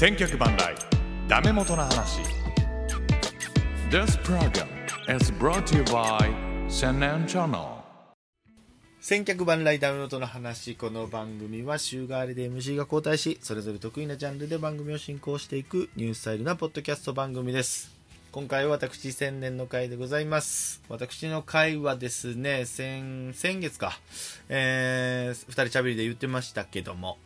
千脚万来ダメ元の話。This program is brought to you by 千年チャンネル千客万来ダメ元の話この番組は週替わりで MC が交代しそれぞれ得意なジャンルで番組を進行していくニュースタイルなポッドキャスト番組です。今回は私千年の回でございます。私の回はですね先先月か、えー、二人しゃべりで言ってましたけども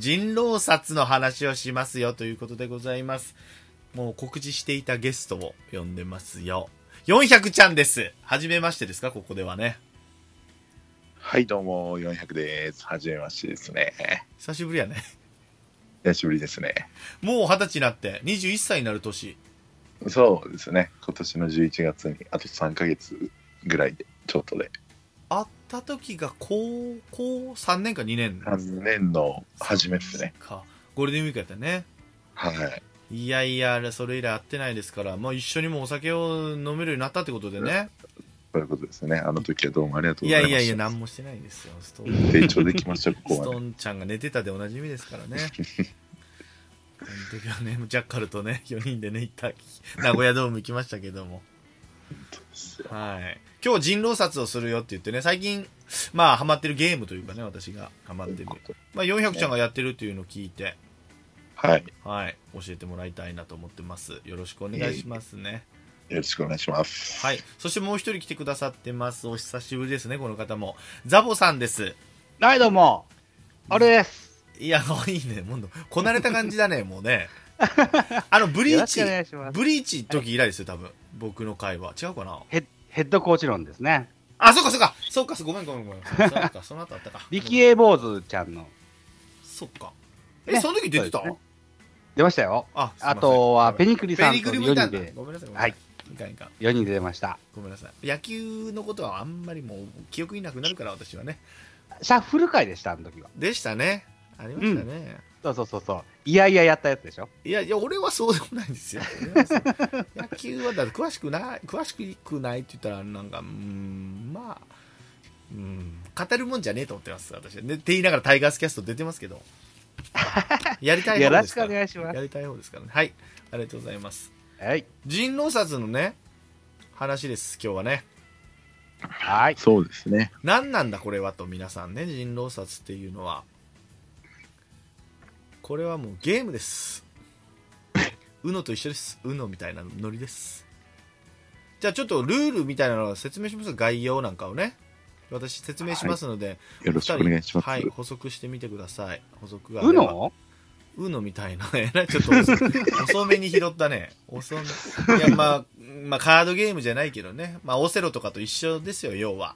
人狼殺の話をしますよということでございます。もう告知していたゲストを呼んでますよ。400ちゃんです。はじめましてですか？ここではね。はい、どうも、400です。はじめましてですね。久しぶりやね。久しぶりですね。もう二十歳になって21歳になる年。そうですね。今年の11月に、あと3ヶ月ぐらいで、ちょっとで、会った時が高校3年か2年3年の初めですね。かゴールデンウィークやったねはい。いやいやそれ以来会ってないですから、まあ、一緒にもお酒を飲めるようになったってことでねそういうことですね。あの時はどうもありがとういございました。やいやいや何もしてないんですよストーン成長できました、ここストまで。ーンちゃんが寝てたでおなじみですからね その時はねジャッカルとね4人でね行った名古屋ドーム行きましたけどもはい。今日人狼殺をするよって言ってね、最近、まあ、ハマってるゲームというかね、私がハマってる。まあ、400ちゃんがやってるっていうのを聞いて、はい。はい、教えてもらいたいなと思ってます。よろしくお願いしますね。よろしくお願いします。はい。そしてもう一人来てくださってます。お久しぶりですね、この方も。ザボさんです。はい、どうも。あれです。いや、いいね。もう、こなれた感じだね、もうね。あの、ブリーチ。ブリーチ時以来ですよ、多分。僕の会話。違うかな？ヘッヘッドコーチ論ですね。あ、そうか、そうか。そうか、ごめん、ごめん、ごめん。そうか、その後あったか。力恵坊主ちゃんの。そっか。え、ねその時出てた、ね出ましたよ。あ、あとは、ペニニクリさんとペニクリもい4人で、ごめんなさいはいいかんいかん4人で出ました。ごめんなさい野球のことはあんまりもう記憶になくなるから私はねシャッフル会でした、あの時は。でしたねありましたね、そうそうそうそう。いやいややったやつでしょ。いやいや俺はそうでもないんですよ野球はだって詳しくない詳しくないって言ったらなんかうーんまあうん語るもんじゃねえと思ってます私はねって言いながらタイガースキャスト出てますけど やりたいよろしくお方ですから願いします。やりたい方ですからねはいありがとうございますはい。人狼殺のね話です今日はねはい。そうですね。何なんだこれはと皆さんね人狼殺っていうのはこれはもうゲームです。UNO と一緒です。UNO みたいなノリです。じゃあちょっとルールみたいなのを説明します。概要なんかをね。私説明しますので、よろしくお願いします。はい補足してみてください。補足がうの UNO みたいな。ねちょっと遅遅めに拾ったね。遅め。いやまあまあカードゲームじゃないけどね。まあオセロとかと一緒ですよ要は。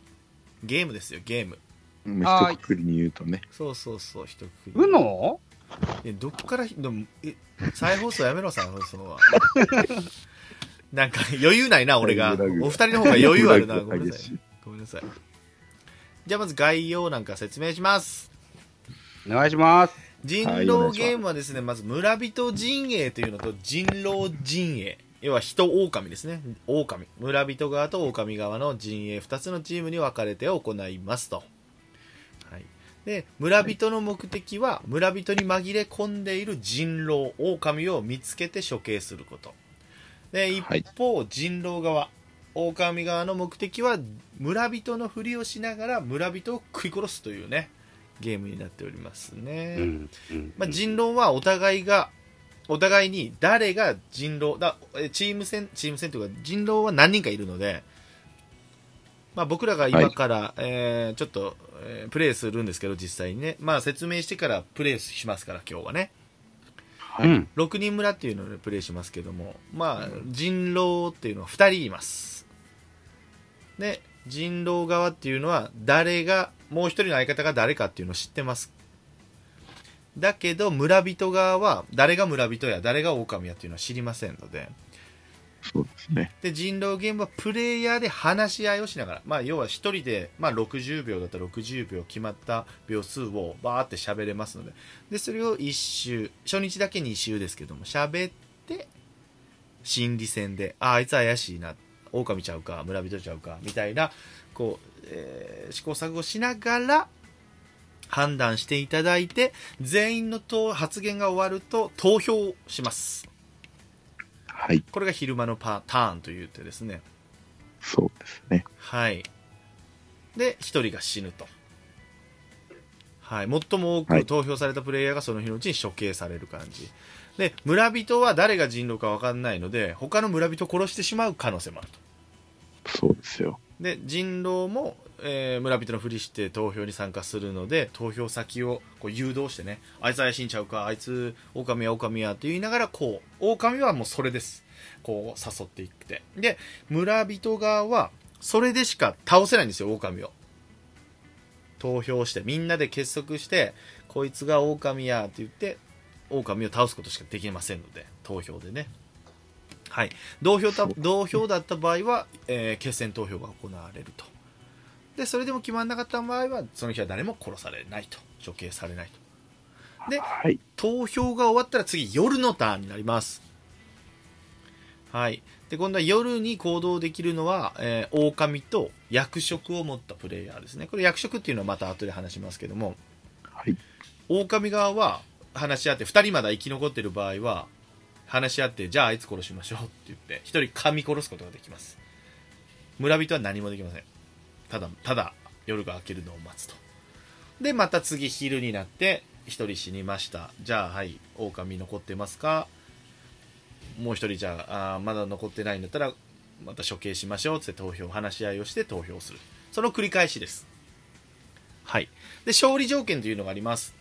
ゲームですよゲーム。まあ一括りに言うとね。そうそうそう一括りうのえどっからでもえ再放送やめろさそのは。なんか余裕ないな俺が。お二人の方が余裕あるな。ごめんなさい。ごめんなさい。じゃあまず概要なんか説明します。お願いします。人狼ゲームはですね、まず村人陣営というのと人狼陣営。要は人狼ですね。狼。村人側と狼側の陣営2つのチームに分かれて行いますと、はい、で村人の目的は村人に紛れ込んでいる人狼狼を見つけて処刑すること。で一はい。方、人狼側狼側の目的は村人のふりをしながら村人を食い殺すというねゲームになっておりますね、うん。うんまあ、人狼はお互いがお互いに誰が人狼だえチーム戦チーム戦というか人狼は何人かいるので、まあ、僕らが今から、えーちょっと、えープレイするんですけど実際にね、まあ、説明してからプレイしますから今日はね。はい。うん。6人村っていうのでプレイしますけどもまあ人狼っていうのは2人います。で人狼側っていうのは誰がもう一人の相方が誰かっていうのを知ってます。だけど村人側は誰が村人や誰が狼やっていうのは知りませんのでそうですね。で人狼ゲームはプレイヤーで話し合いをしながら、まあ、要は1人で、まあ、60秒だったら60秒決まった秒数をバーって喋れますのででそれを1周初日だけ2周ですけども喋って心理戦でああいつ怪しいな狼ちゃうか村人ちゃうかみたいなこう、えー試行錯誤しながら判断していただいて、全員の発言が終わると投票します。はい。これが昼間のパターンという手ですね。そうですね。はい。で、一人が死ぬと。はい。最も多はいく投票されたプレイヤーがその日のうちに処刑される感じ。で、村人は誰が人狼か分かんないので、他の村人を殺してしまう可能性もあると。そうですよ。で、人狼も、えー村人のふりして投票に参加するので、投票先をこう誘導してね、あいつ怪しいんちゃうか、あいつ狼や狼やって言いながら、こう、狼はもうそれです。こう、誘っていって。で、村人側は、それでしか倒せないんですよ、狼を。投票して、みんなで結束して、こいつが狼やって言って、狼を倒すことしかできませんので、投票でね。はい。同票た同票だった場合は、えー決選投票が行われると。で、それでも決まらなかった場合は、その日は誰も殺されないと。処刑されないと。ではい。投票が終わったら次、夜のターンになります。はい。で、今度は夜に行動できるのは、えー狼と役職を持ったプレイヤーですね。これ役職っていうのはまた後で話しますけども、はい。狼側は話し合って、2人まだ生き残ってる場合は、話し合って、じゃああいつ殺しましょうって言って、1人噛み殺すことができます。村人は何もできません。ただ、ただ、夜が明けるのを待つと。で、また次昼になって、1人死にました。じゃあ、はい、狼残ってますか？もう1人じゃああまだ残ってないんだったら、また処刑しましょうって投票、話し合いをして投票する。その繰り返しです。はい。で、勝利条件というのがあります。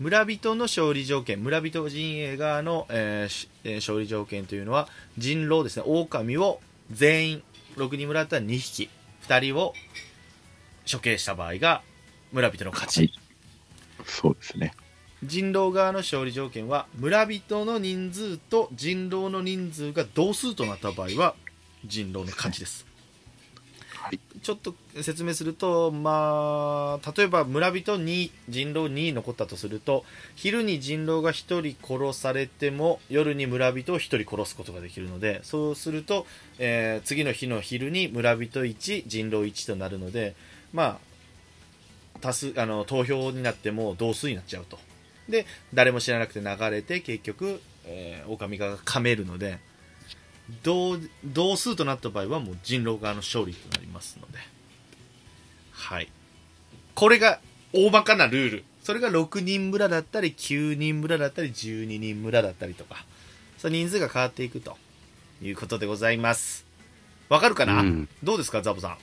村人の勝利条件、村人陣営側の、えーしえー勝利条件というのは、人狼ですね、狼を全員、6人村だったら2匹、2人を処刑した場合が村人の勝ち。はいそうですね。人狼側の勝利条件は、村人の人数と人狼の人数が同数となった場合は、人狼の勝ちです。ちょっと説明すると、まあ、例えば村人2、人狼2残ったとすると、昼に人狼が1人殺されても、夜に村人を1人殺すことができるので、そうすると、えー次の日の昼に村人1、人狼1となるので、まあ、多数、あの、投票になっても同数になっちゃうと。で、誰も知らなくて流れて、結局、えー、狼が噛めるので、同同数となった場合はもう人狼側の勝利となりますので。はい。これが大まかなルール。それが6人村だったり9人村だったり12人村だったりとか。その人数が変わっていくと。いうことでございます。わかるかな、うん。どうですかザボさ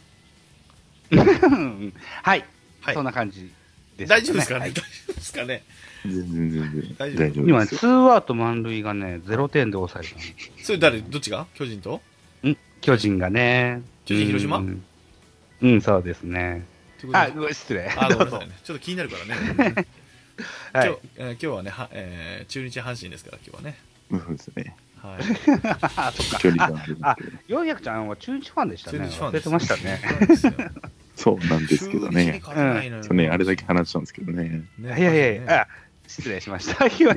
ん？はい、はい。そんな感じです、大丈夫ですかね、はい。大丈夫ですかね？全然全然大丈夫今ツーアウト満塁がね、0点で抑えたのそれ誰どっちが？巨人と？ん？巨人がね。巨人広島？うん、うんそうですね。あ、失礼。あごめんなさいねちょっと気になるからね はい今日、えー今日はね、はえー中日阪神ですから、今日はね。そうですね。はい。あ、そっか。距離があるんであすけど。、400ちゃんは中日ファンでしたね。中日ファンでてましたね。そうなんですけどね。うね、あれだけ話したんですけどね。ねいやいやいや、あ失礼しました。はいは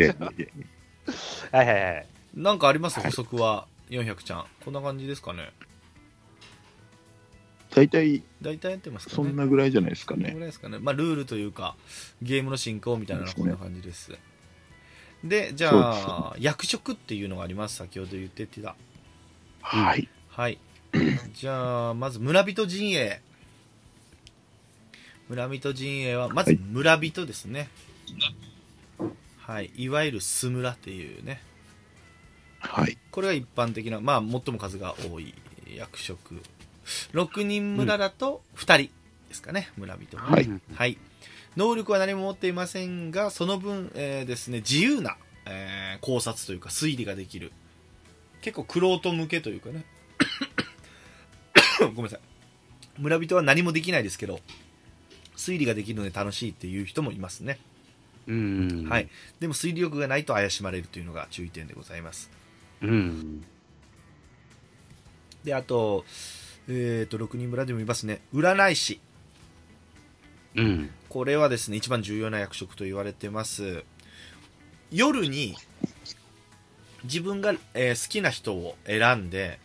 いはい。なんかあります？補足は、400ちゃん。こんな感じですかね？大体大体やってますかね？そんなぐらいじゃないですかこのぐね。らいですかね？まあ、ルールというか、ゲームの進行みたいなのはこんな感じです。で、じゃあ、役職っていうのがあります？先ほど言ってた。はい。はい。じゃあ、まず村人陣営。村人陣営は、まずはい村人ですね。はい。いわゆるス村っていうね。はい。これが一般的な、まあ、最も数が多い役職。6人村だと2人ですかね、村人は。はいうんはい。能力は何も持っていませんが、その分、えーですね、自由な、えー考察というか推理ができる。結構、クロート向けというかね。ごめんなさい。村人は何もできないですけど、推理ができるので楽しいっていう人もいますね。うん。はい。。でも推理力がないと怪しまれるというのが注意点でございます。うん。で、あと、えっ、と、6人村でもいますね。占い師。うん。これはですね、一番重要な役職と言われてます。夜に、自分が、えー好きな人を選んで、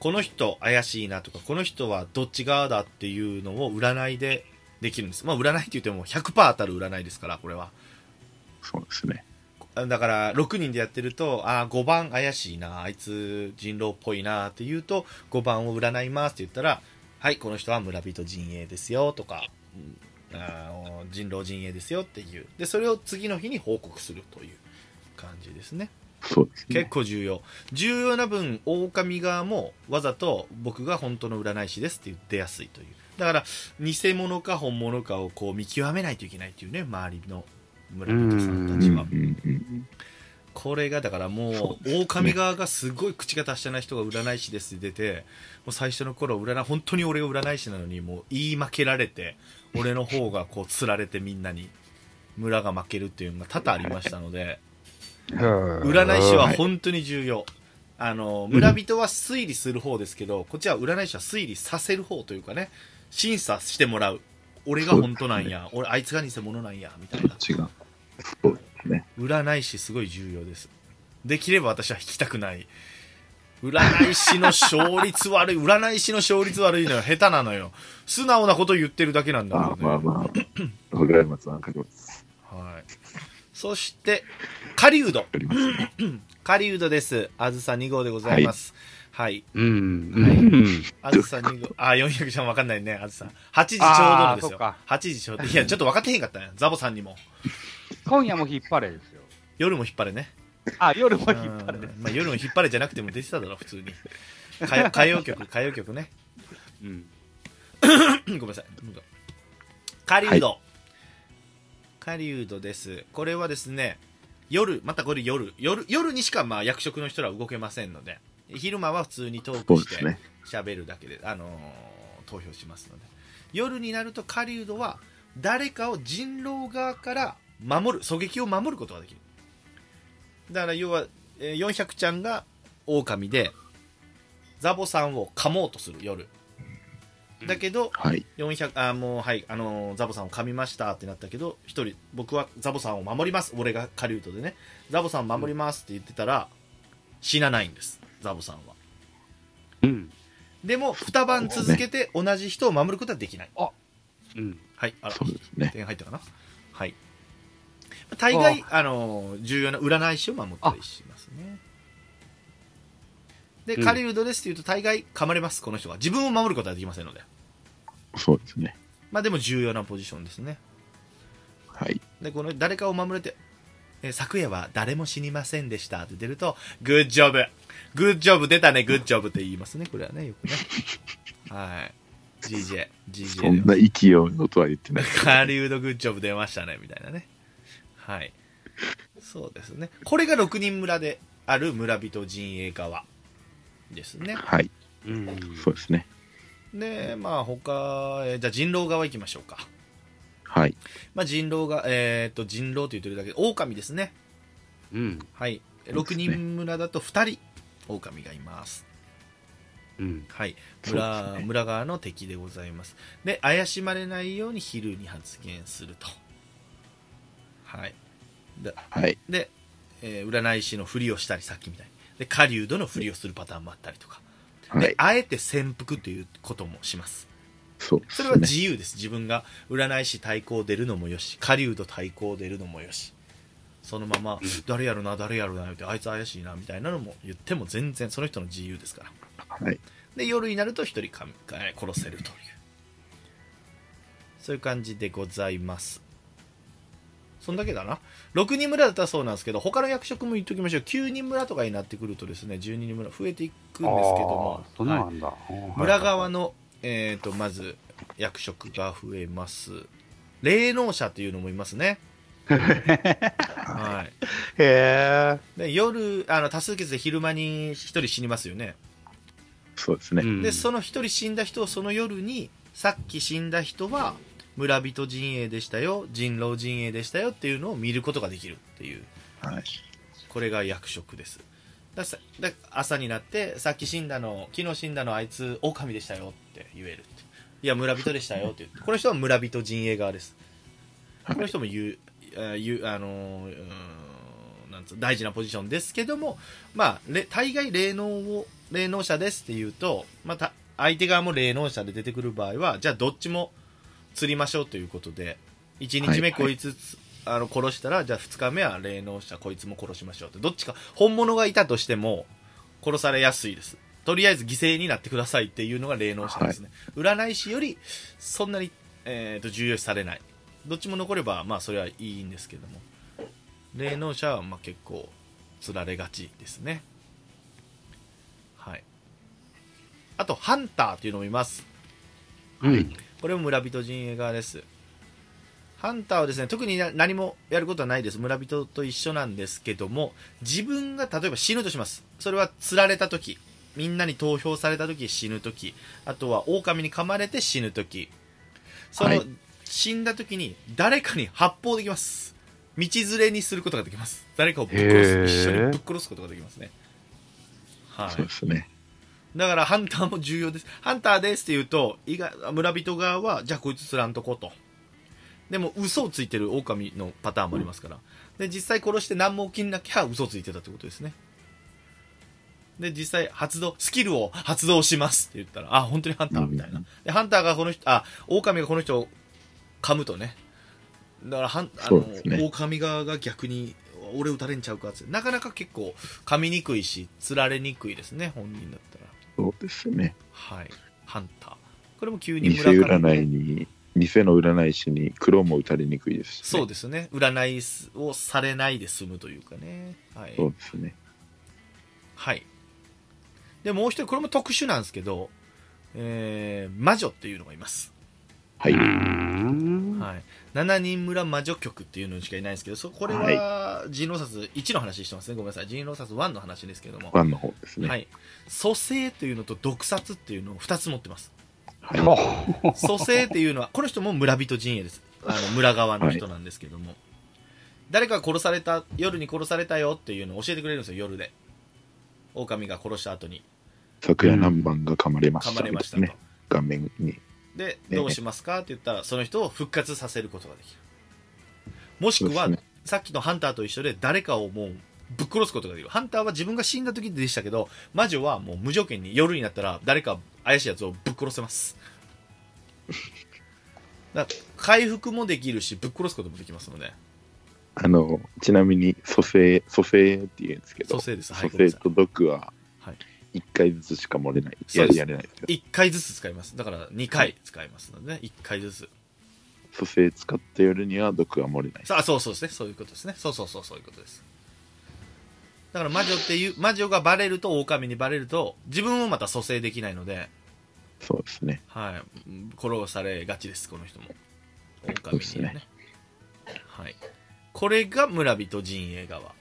この人怪しいなとか、この人はどっち側だっていうのを占いでできるんです。まあ、占いって言っても100%当たる占いですから、これは。そうですね。だから、6人でやってると、ああ、5番怪しいな、あいつ人狼っぽいなって言うと、5番を占いますって言ったら、はい、この人は村人陣営ですよとか、うんあー人狼陣営ですよっていう。で、それを次の日に報告するという感じですね。そうです結ね。構重要。重要な分、狼側もわざと僕が本当の占い師ですって言ってやすいという。だから、偽物か本物かをこう見極めないといけないっていうね、周りの村人さんたちは。これがだからもそうう、狼側がすごい口が達者な人が占い師ですって出て、もう最初の頃占い、本当に俺が占い師なのに、もう言い負けられて、俺の方がこう釣られてみんなに、村が負けるっていうのが多々ありましたので、占い師は本当に重要。あの、村人は推理する方ですけど、こっちは占い師は推理させる方というかね、審査してもらう。俺が本当なんや、俺、あいつが偽物なんや、みたいな。違う。そうですね。占い師すごい重要です。できれば私は引きたくない。占い師の勝率悪い。占い師の勝率悪いのよ。下手なのよ。素直なこと言ってるだけなんだまあけどね。まあまあ。わかります、わかります。はい。そして、狩人。狩人です。あずさ2号でございます。はい。うん。はいうん。あずさ2号。あ、400じゃわかんないね。あずさ。8時ちょうどのですよあーそっか。8時ちょうど。いや、ちょっと分かってへんかったんや。ザボさんにも。今夜も引っ張れですよ。夜も引っ張れね。あ、夜も引っ張れうんまあ、夜も引っ張れじゃなくても出てただろ、普通に。歌謡曲、歌謡曲ね。うん。ごめんなさい。狩人。狩人です。これはですね、夜、またこれ夜、夜、夜にしかまあ役職の人らは動けませんので、昼間は普通にトーそクして。喋るだけで、あのー投票しますので。夜になると狩人は誰かを人狼側から守る、狙撃を守ることができる。だから要は、えー400ちゃんが狼で、ザボさんを噛もうとする夜。だけど、はい。400あもうはいあのーザボさんを噛みましたってなったけど一人僕はザボさんを守ります俺が狩人でねザボさんを守りますって言ってたら、死なないんですザボさんは。うん。でも2晩続けて同じ人を守ることはできない。うん。はいあら。そうですね。点入ったかな？はい。大概あのー重要な占い師を守ったりしますね。でうん。狩人ですって言うと大概噛まれますこの人は。自分を守ることはできませんので。そうですね。まあでも重要なポジションですね。はい。でこの誰かを守れて、えー昨夜は誰も死にませんでしたって出ると、グッジョブグッジョブ出たね、グッジョブって言いますね、これはね、よくね。はい。GJ、そ GJ んな勢いのとは言ってない。カリウドグッジョブ出ましたね、みたいなね。はい。そうですね。これが6人村である村人陣営側ですね。はい。うん。そうですね。で、まあ他、えーじゃあ人狼側行きましょうか。はい。まあ人狼が、えっ、と、人狼って言ってるだけで、狼ですね。うん。はい。6そうですね人村だと2人、狼がいます。うん。はい。村、ね村側の敵でございます。で、怪しまれないように昼に発言すると。はい。で、はい。でえー占い師のふりをしたり、さっきみたいに。で、狩人のふりをするパターンもあったりとか。はい、。であえて潜伏ということもします。そね。それは自由です。自分が占い師対抗出るのもよし、狩人対抗出るのもよし。そのまま、誰やるな、誰やるな、って、あいつ怪しいな、みたいなのも言っても全然その人の自由ですから。はい。で、夜になると一人か殺せるという。そういう感じでございます。そんだけだな。6人村だったらそうなんですけど、他の役職も言っときましょう。9人村とかになってくるとですね、12人村増えていくんですけどもは。村側の、えー、とまず役職が増えます。霊能者というのもいますね、はい、へえ。で夜あの多数決で昼間に1人死にますよね、そうですね。でその1人死んだ人をその夜にさっき死んだ人は村人陣営でしたよ。人狼陣営でしたよっていうのを見ることができるっていう。はい。これが役職です。ださだ朝になってさっき死んだの昨日死んだのあいつ狼でしたよって言えるって。いや村人でしたよって言って。この人は村人陣営側です。この人も言うあ言うあのなんつう大事なポジションですけどもまあれ大概霊能を霊能者ですって言うとまた相手側も霊能者で出てくる場合はじゃあどっちも釣りましょうということで1日目こいつ、あの殺したらじゃあ2日目は霊能者こいつも殺しましょうって。どっちか本物がいたとしても殺されやすいですとりあえず犠牲になってくださいっていうのが霊能者ですね、占い師よりそんなに、えー、と重要視されない。どっちも残ればまあそれはいいんですけども。霊能者はまあ結構釣られがちですね。はい。あとハンターというのもいます。うん。これも村人陣営側です。ハンターはですね特にな何もやることはないです。村人と一緒なんですけども自分が例えば死ぬとします。それは釣られた時みんなに投票された時死ぬ時あとは狼に噛まれて死ぬ時その、はい死んだ時に誰かに発砲できます道連れにすることができます誰かをぶっ殺す一緒にぶっ殺すことができますねはいそうですね。だからハンターも重要です。ハンターですって言うと、村人側は、じゃあこいつ釣らんとこと。でも嘘をついてる狼のパターンもありますから。で、実際殺して何も起きなきゃ嘘をついてたってことですね。で、実際発動、スキルを発動しますって言ったら、あ、本当にハンターみたいな。で、ハンターがこの人、あ、狼がこの人を噛むとね。だから、ハンあのね狼側が逆に、俺撃たれんちゃうかって。なかなか結構噛みにくいし、釣られにくいですね、本人だったら。そうですね。はい。ハンター。これも急に偽村から、占いに、偽の占い師に黒も打たれにくいですし、ね。そうですね。占いをされないで済むというかね。はい。そうですね。はい。で、もう一人、これも特殊なんですけど、えー、魔女っていうのがいます。はい。うん。はい。7人村魔女局っていうのしかいないんですけど、そこれは、人狼殺1の話してますね。ごめんなさい。人狼殺1の話ですけども。ワンの方ですね。。はいい。蘇生というのと毒殺っていうのを2つ持ってます。はい。ほ蘇生っていうのは、この人も村人陣営です。あの村側の人なんですけども、誰かが殺された、夜に殺されたよっていうのを教えてくれるんですよ、夜で。狼が殺した後に昨夜何番が噛まれました噛まれましたね。画面に。で、ねどうしますかって言ったら、その人を復活させることができる。もしくは、ねさっきのハンターと一緒で誰かをもうぶっ殺すことができる。ハンターは自分が死んだ時でしたけど、魔女はもう無条件に夜になったら誰か怪しいやつをぶっ殺せます。だ回復もできるし、ぶっ殺すこともできますので。あの、ちなみに、蘇生、蘇生って言うんですけど、蘇生ですはい蘇生と毒ははい、1回ずつしか漏れない。ややれないですよ。1回ずつ使います。だから2回使いますのでね、1回ずつ。蘇生使った夜には毒は漏れない。さあ、そうそうですね。そういうことですね。そうそうそう、そういうことです。だから魔女っていう、魔女がバレると、狼にバレると、自分もまた蘇生できないので、そうですね。はい。うん殺されがちです、この人も。狼にはねね。はい。これが村人陣営側。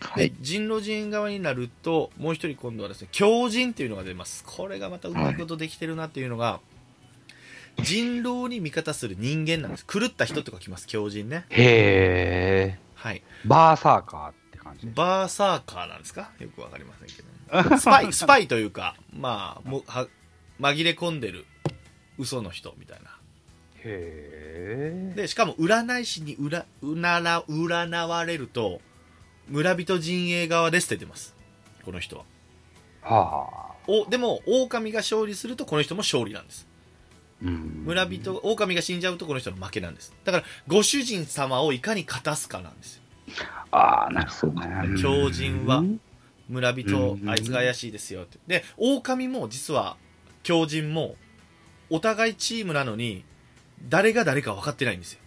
はい。で人狼陣営側になると、もう一人今度はですね、狂人っていうのが出ます。これがまたうまいことできてるなっていうのが、人狼に味方する人間なんです。狂った人とか来ます、狂人ね。へえ。はい。バーサーカーって感じ。バーサーカーなんですか？よくわかりませんけど。スパイ、スパイというか、まあ、もは紛れ込んでる嘘の人みたいな。へえ。で、しかも占い師にうらうなら占われると、村人陣営側ですって出てます。この人は。はあ。お、でも、狼が勝利するとこの人も勝利なんです。うん村人、狼が死んじゃうとこの人の負けなんです。だから、ご主人様をいかに勝たすかなんですよ。ああ、なるほどね。狂人はうん村人う、んあいつが怪しいですよって。で、狼も実は、狂人も、お互いチームなのに、誰が誰か分かってないんですよ。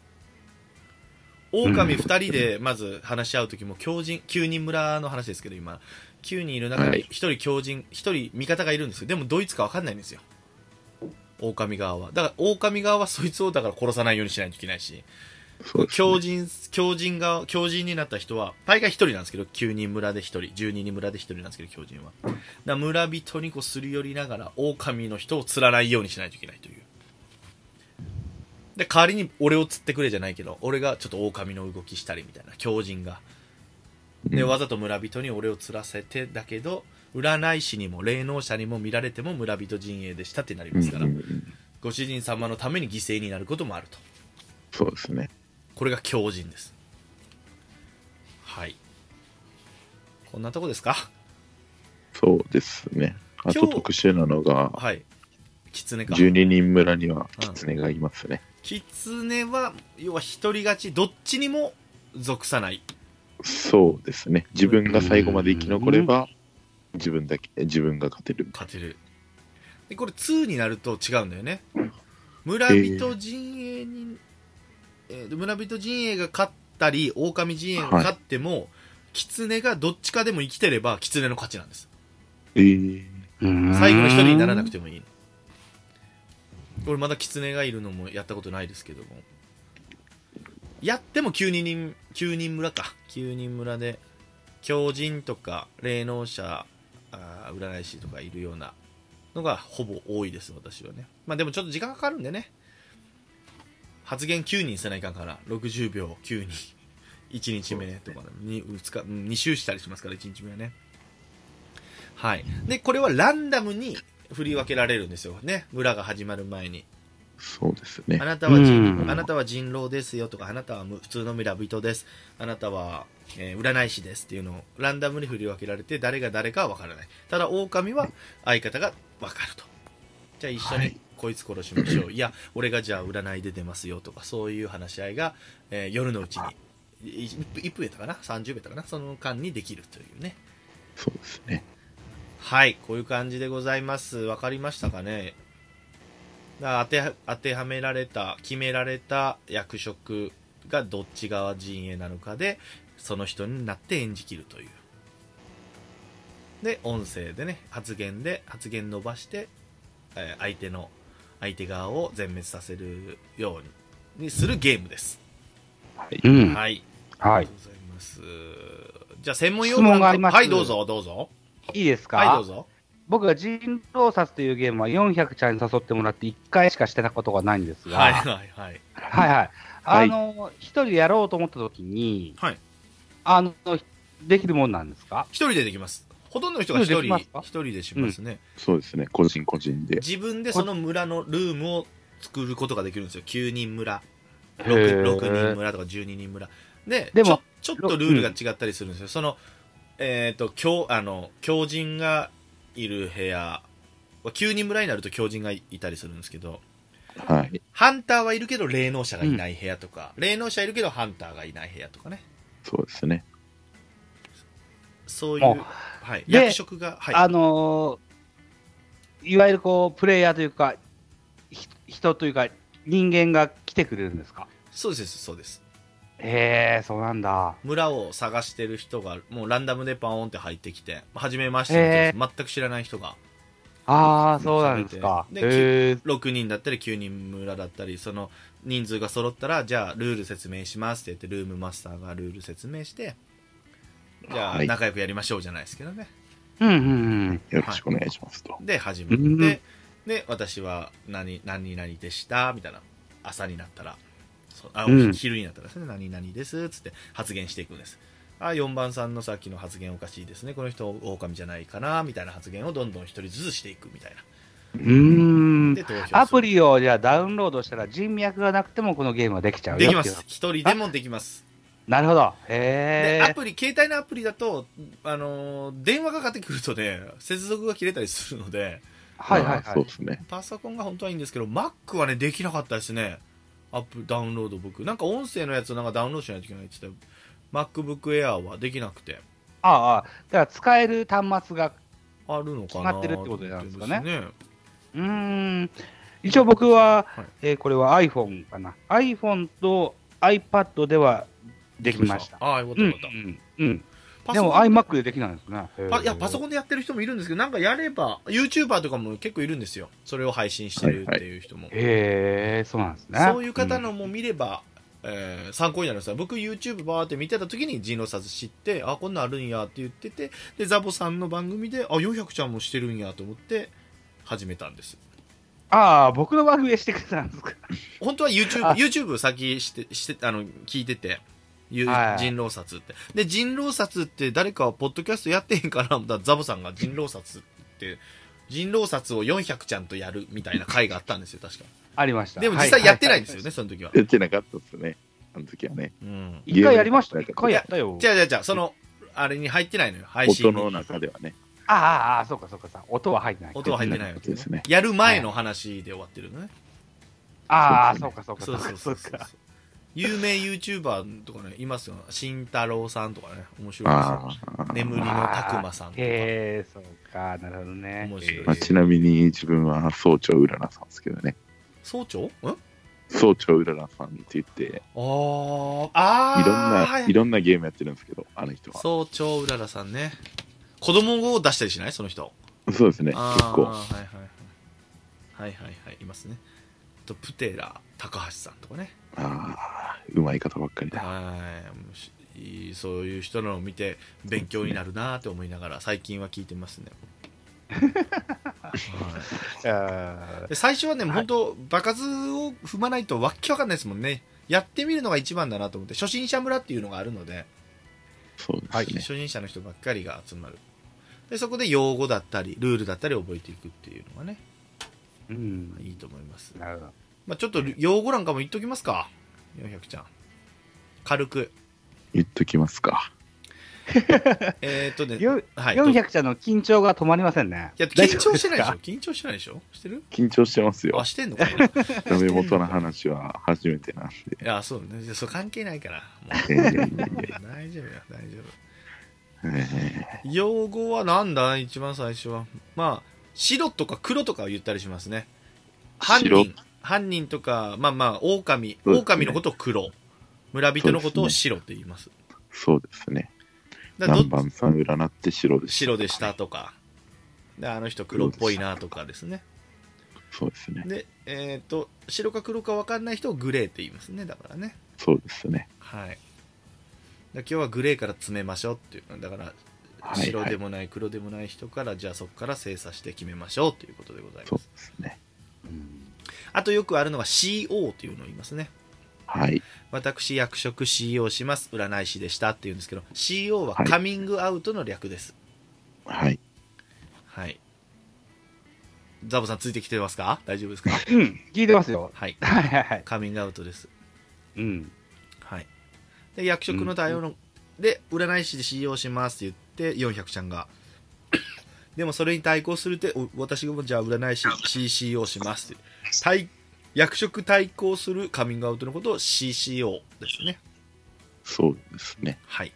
狼二人でまず話し合う時も、狂人、9人村の話ですけど、今、9人いる中はいに一人狂人、一人味方がいるんですよ。でも、どいつか分かんないんですよ。狼側は。だから、狼側はそいつをだから殺さないようにしないといけないし、ね。狂人、狂人が、狂人になった人は、大概一人なんですけど、9人村で一人、12人村で一人なんですけど、狂人は。だ村人にこうすり寄りながら、狼の人を釣らないようにしないといけないという。で、代わりに俺を釣ってくれじゃないけど、俺がちょっと狼の動きしたりみたいな、狂人が。で、うんわざと村人に俺を釣らせて、だけど、占い師にも霊能者にも見られても村人陣営でしたってなりうんますから、ご主人様のために犠牲になることもあると。そうですね。これが強靭ですはいこんなとこですか？そうですね。あと特殊なのが、はい鬼狐か。12人村には狐がいますね。狐は要は一人勝ちどっちにも属さない。そうですね。自分が最後まで生き残れば、自分だけ、自分が勝てる。勝てる。でこれ2になると違うんだよね。村人陣営に、えー村人陣営が勝ったり狼陣営が勝っても、狐がどっちかでも生きてれば狐の勝ちなんです。えー、最後の一人にならなくて。てもいいの俺まだ狐がいるのもやったことないですけども。やっても9人9人村か。9人村で狂人とか霊能者あー占い師とかいるようなのがほぼ多いです私はね。まあでもちょっと時間かかるんでね。発言9人せないかんから60秒9人。1日目とかに 2, 日2周したりしますから1日目はね。はい。でこれはランダムに振り分けられるんですよね。村が始まる前に。そうですね。あ。なたは人うん。あなたは人狼ですよとかあなたはむ普通の村人です。あなたは、えー占い師ですっていうのをランダムに振り分けられて誰が誰かは分からない。ただ狼は相方が分かると。じゃあ一緒にはい。こいつ殺しましょう、い、や俺がじゃあ占いで出ますよとかそういう話し合いが、えー夜のうちにい1分やったかな？30秒やったかな？その間にできるというね。そうですね。はい、こういう感じでございます。わかりましたかね？だ当て当てはめられた、決められた役職がどっち側陣営なのかで、その人になって演じきるという。で、音声でね、発言で、発言伸ばして、えー相手の、相手側を全滅させるようにするゲームです。はい。うん。はい。はいありがと。うございます。じゃあ、専門用質問がありますはい、どうぞ、どうぞ。いいですか？はい、どうぞ。僕が人狼殺というゲームは400ちゃんに誘ってもらって1回しかしてたことがないんですが、はい、はいはい、はい。はい。あはいの、一人でやろうと思った時に、はいあの、できるもんなんですか？一人でできます。ほとんどの人が一人、一人でしますね、そうですね。個人個人で。自分でその村のルームを作ることができるんですよ。9人村、へ 6, ー6人村とか12人村。で、でもちょちょっとルールが違ったりするんですよ。その、えっ、と、強、あの、狂人がいる部屋、9人村になると狂人がいたりするんですけど、はい。ハンターはいるけど霊能者がいない部屋とか、霊能者いるけどハンターがいない部屋とかね。そうですね。そういう、はい、で役職が、はい。あのーいわゆるこう、プレイヤーというか、ひ人というか、人間が来てくれるんですか？そうです、そうです。へえ、そうなんだ。村を探してる人がもうランダムでパーンって入ってきて初めましてへの人全く知らない人がああ、そうなんですか。でへえ。6人だったり9人村だったりその人数が揃ったらじゃあルール説明しますって言ってルームマスターがルール説明してじゃあはい仲良くやりましょうじゃないですけどねうんうんうん。よろしくお願いしますと。で始めうんてで私は何何々でしたみたいな朝になったらあ、うん。昼になったらですね何々ですっつって発言していくんです。あ4番さんのさっきの発言おかしいですね。この人狼じゃないかなみたいな発言をどんどん一人ずつしていくみたいな。うーん。で投票する。アプリをじゃあダウンロードしたら人脈がなくてもこのゲームはできちゃうよできます。一人でもできます。なるほど。でへえ。アプリ携帯のアプリだと、あのー電話がかかってくるとね接続が切れたりするので。はいはいまあはい。そうですね。パソコンが本当はいいんですけど Mac はねできなかったですねアップダウンロード僕なんか音声のやつをなんかダウンロードしないといけないって言ってた MacBook Air はできなくてああああ、だから使える端末が、あるのかなってるってことなんですかねって言ってうーん。一応僕は、はいえーこれは iPhone かな。iPhone と iPad ではできました。ああよかっうんたよかった、うんうん。パソコンで。も iMac でできないんですね。パいやパソンコンでやってる人もいるんですけどなんかやれば YouTuber とかも結構いるんですよ。それを配信してるっていう人も、へえ、そうなんですね。そういう方のも見れば、えー参考になるんですよ。僕 YouTube バーって見てた時に人狼殺知ってあこんなんあるんやって言っててでザボさんの番組であ400ちゃんもしてるんやと思って始めたんです。ああ、僕の番組でしてくれたんですか。本当は YouTube, あ。YouTube 先してしてあの聞いててい人狼殺ってで人狼殺って誰かポッドキャストやってへんかな思ったらザボさんが人狼殺って人狼殺を400ちゃんとやるみたいな回があったんですよ確かありました。でも実際やってないんですよはねその時は、やってなかったですね。あの時はね。うんい。一回やりました。一回やったよ。じゃあじゃあじゃあそのあれに入ってないのよ配信に音の中ではね。ああああ、そうかそうかさ。音は入ってない。音は入ってないわけですね。やる前の話で終わってるのね。ああ、そそうかそうかそうそうそうそうか。有名 YouTuber とかね、いますよ。慎太郎さんとかね、面白いですよ。ああ。眠りのたくまさんとか。へえ、そうか、なるほどね。面白いまあ、ちなみに自分は総長うららさんですけどね。総長ん？総長うららさんって言って、あー、あーいろんな、はいいろんなゲームやってるんですけど、あの人は。総長うららさんね。子供を出したりしない？その人。そうですね。結構。はいはいはい。はいはいはい、いますね。あと、プテラ、高橋さんとかね。ああ、うまい方ばっかりだ。はい。そういう人のを見て勉強になるなと思いながら最近は聞いてますね、はい。最初はね、本当場数を踏まないとわっけわかんないですもんね。やってみるのが一番だなと思って初心者村っていうのがあるので、そうですね。初心者の人ばっかりが集まる。でそこで用語だったりルールだったり覚えていくっていうのがねーうん。いいと思います、なるほど。まあ、ちょっと用語なんかも言っときますか400ちゃん軽く言っときますか。えーっとねよはいどう400ちゃんの緊張が止まりませんね。いや、緊張してないでしょか緊張してないでしょ？してる？緊張してますよあ、。してんのかな？いダメ元の話は初めてなんで。や、そうね。じゃあそう関係ないから。大丈夫よ、大丈え夫。用語はなんだ？一番最初は。まあ、白とか黒とかを言ったりしますね。犯白人。犯人とか、まあまあ、狼。ね狼のことを黒。村人のことを白って言います。ーそうですね。だからど何番さん占って白でした。白でしたとか。で、あの人黒っぽいなとかですね。そうですね。で、えっ、と、白か黒か分かんない人をグレーって言いますね。だからね。そうですね。はい。だ今日はグレーから詰めましょうっていう。だから、はい白でもない黒でもない人から、じゃあそこから精査して決めましょうということでございそうます。ですね。あとよくあるのが CO というのを言いますね。はい。私、役職 CO します。占い師でしたっていうんですけど、CO ははいカミングアウトの略です。はい。はい。ザボさんついてきてますか？大丈夫ですか？うん、聞いてますよ。はい。はいはいはい。カミングアウトです。うん。はい。で、役職の対応の、で、占い師で CO しますって言って、400ちゃんが、でもそれに対抗するって、お私がもじゃあ占い師 CCO しますって。対役職対抗するカミングアウトのことを CCO ですね。そうですね。はい。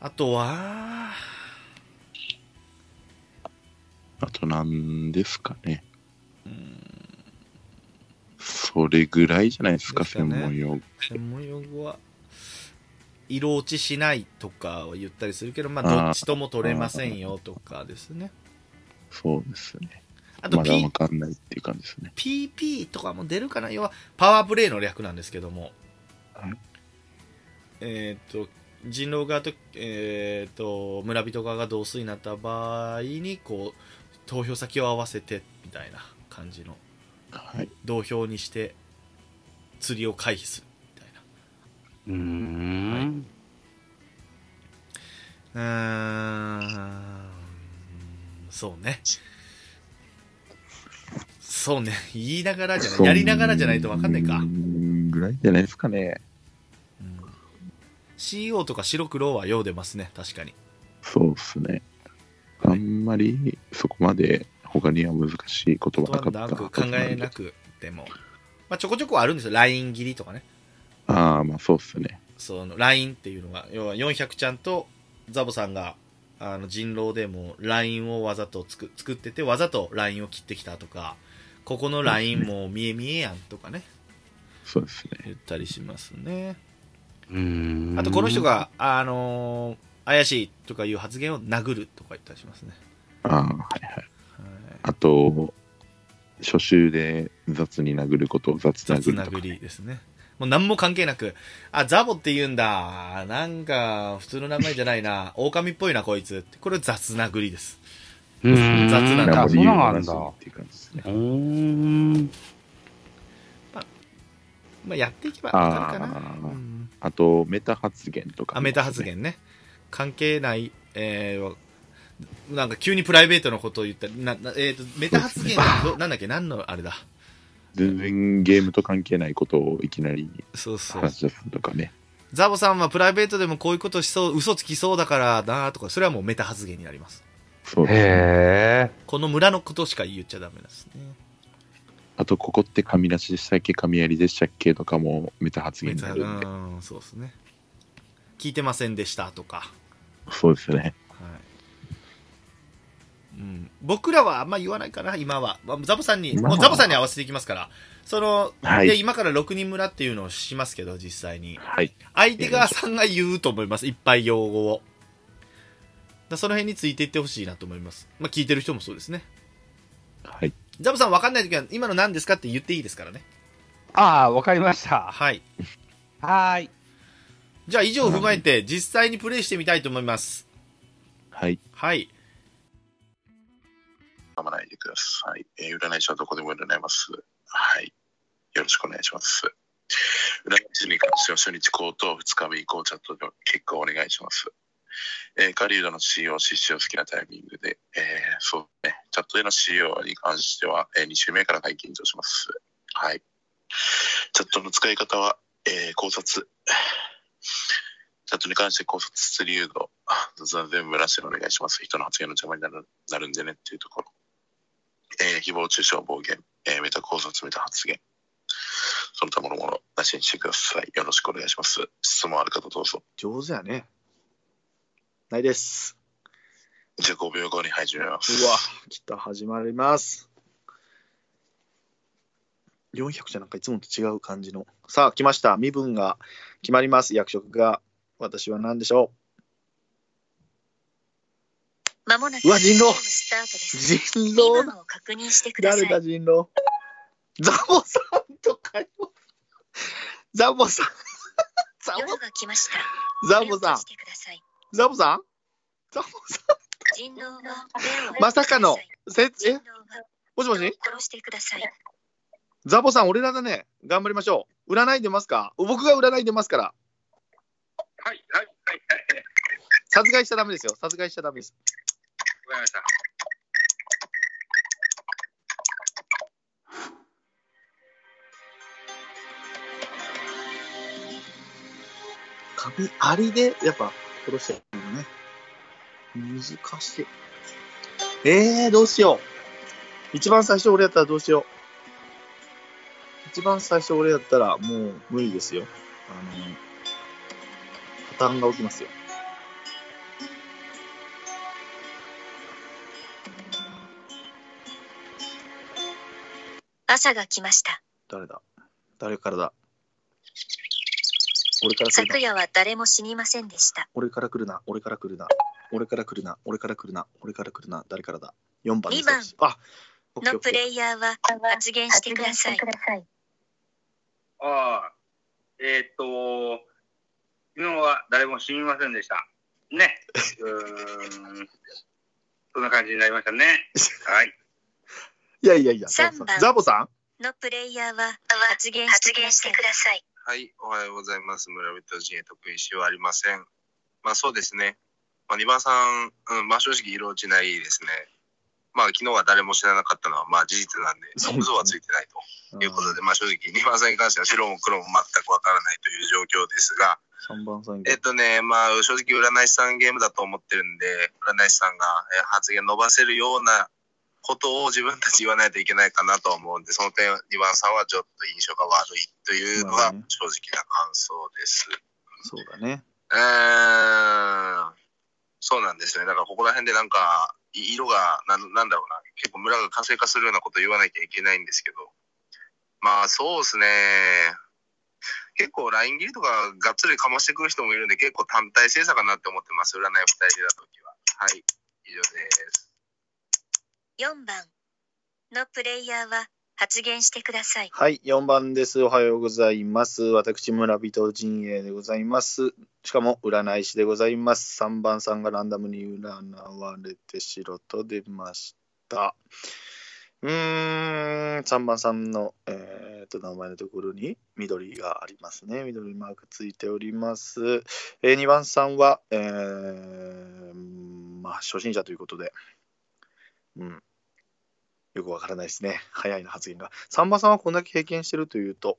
あとは、あと何ですかね。それぐらいじゃないですか、ですかね専門用語。専門用語は、色落ちしないとかを言ったりするけど、まあ、どっちとも取れませんよとかですね。そうですね。あとまだわかんないっていう感じですね。PP とかも出るかな？要はパワープレイの略なんですけども、はいえっ、と人狼側と,、えー、と村人側が同数になった場合にこう投票先を合わせてみたいな感じの。はい。同票にして釣りを回避するみたいうーん。なうーん。そうねそうね。言いながらじゃない。やりながらじゃないと分かんないか。ぐらいじゃないですかね。CO とか白黒はよう出ますね。確かに。そうですね。あんまりそこまで他には難しい言葉なかった考えなくても、まあ、ちょこちょこあるんですよ。LINE 切りとかね。ああ、まあそうっすね。その LINE っていうのが要は400ちゃんとザボさんがあの人狼でも LINE をわざと作作っててわざと LINE を切ってきたとかここの LINE も見え見えやんとかねそうですね。言ったりしますねうーんあとこの人、が、あのー怪しいとかいう発言を殴るとか言ったりしますね、ああ、はいはい。はいあと、初週で雑に殴ることを雑雑殴るとか、殴りですね。もう何も関係なく、あ、ザボって言うんだ。なんか、普通の名前じゃないな。狼っぽいな、こいつって。これ雑殴りです。うーん雑なんだあ、そんなんだ。ですね。ーん。まあ、やっていけばわかるかな。あーうんあと、メタ発言とか、あ、メタ発。言ね。関係ない、えーなんか急にプライベートのことを言ったり、ななえーと、メタ発言はどなんだっけ？何のあれだ？全然ゲームと関係ないことをいきなりそうそう。話し出すとかね。ザボさんはプライベートでもこういうことしそう、嘘つきそうだからなとか、それはもうメタ発言になります。そうですね。へえ。この村のことしか言っちゃダメですね。あと、ここって神なしでしたっけ神槍でしたっけとかもメタ発言になるんで。うん、そうですね。聞いてませんでしたとか。そうですね。はい。うん、僕らはあんま言わないかな、今は。まあザボさんに、もうザボさんに合わせていきますから。その、はいで、今から6人村っていうのをしますけど、実際に。はい。相手側さんが言うと思います。いっぱい用語を。だその辺についていってほしいなと思います。まあ、聞いてる人もそうですね。はい。ザボさん分かんないときは、今の何ですかって言っていいですからね。ああ、わかりました。はい。はーい。じゃあ以上を踏まえて、実際にプレイしてみたいと思います。はい。はい。噛まないでください。えー占い師はどこでも占います。はい。よろしくお願いします。占い師に関しては初日口と2日目以降チャットで結果をお願いします。えー、狩人の CEO、獅子を好きなタイミングで、えーそうね、チャットでの CO に関しては、え2週目から解禁とします。はい。チャットの使い方は、えー考察。チャットに関して考察する誘導、雑談全部なしでお願いします。人の発言の邪魔になるなるんでねっていうところ。えー誹謗中傷、暴言、えーメタ考察、メタ発言。その他ものものなしにしてください。よろしくお願いします。質問ある方どうぞ。上手やね。ないです。じゃあ5秒後に始めます。うわ、来た、始まります。400じゃなんかいつもと違う感じの。さあ、来ました。身分が決まります。役職が。私は何でしょまもなくうわ人狼スタートです。人身狼分を確認してください。誰だ、人狼？ザボさんとかよ。ザボさん。ザ ボ夜が来ました。ザボさんザボさん？ザボさん。まさかの。せ人え？もしもし？人を殺してください。ザボさん、俺らだね。頑張りましょう。占い出ますか？僕が占い出ますから。はい、はい、はい、はい。殺害しちゃダメですよ。殺害しちゃダメです。わかりました。紙ありで、やっぱ、殺しちゃうのね。難しい。えー、どうしよう。一番最初俺やったらどうしよう。一番最初俺やったらもう無理ですよ。あの、破綻が起きますよ。朝が来ました。誰だ？誰からだ？俺から来るな昨。夜は誰も死にませんでした。俺から来るな。俺から来るな。俺から来るな。俺から来るな。俺から来るな。誰からだ ?4 番です二番あ、のプレイヤーは発言してください。ああ、えーっと、昨日は誰も死にませんでした。ね。うーん。そんな感じになりましたね。はい。いやいやいや、ザボさ三番ん。ザボさん？のプレイヤーは発言してください。はい、おはようございます。村人陣営得意しはありません。まあそうですね。まあ、2番さん、うん、まあ正直色落ちないですね。まあ昨日は誰も知らなかったのはまあ事実なんで、嘘はついてないということで、まあ正直2番さんに関しては白も黒も全くわからないという状況ですが、3番さん。えっとね、まあ正直占い師さんゲームだと思ってるんで、占い師さんがえー発言伸ばせるようなことを自分たち言わないといけないかなと思うんで、その点2番さんはちょっと印象が悪いというのが正直な感想です。そうだね。うーん、そうなんですね。だからここら辺でなんか、い色がなん、なんだろうな、結構村が活性化するようなこと言わなきゃいけないんですけど、まあそうですね。結構ライン切りとかがっつりかましてくる人もいるんで、結構単体制作かなって思ってます。占い二人でだときは。はい、以上です。4番のプレイヤーは発言してください。はい、4番です。おはようございます。私、村人陣営でございます。しかも、占い師でございます。3番さんがランダムに占われて白と出ました。うーん、3番さんの、えー、と名前のところに緑がありますね。緑マークついております。えー、2番さんは、えー、まあ、初心者ということで、うん、よくわからないですね。早いな、発言が。さんまさんはこんだけ経験してるというと、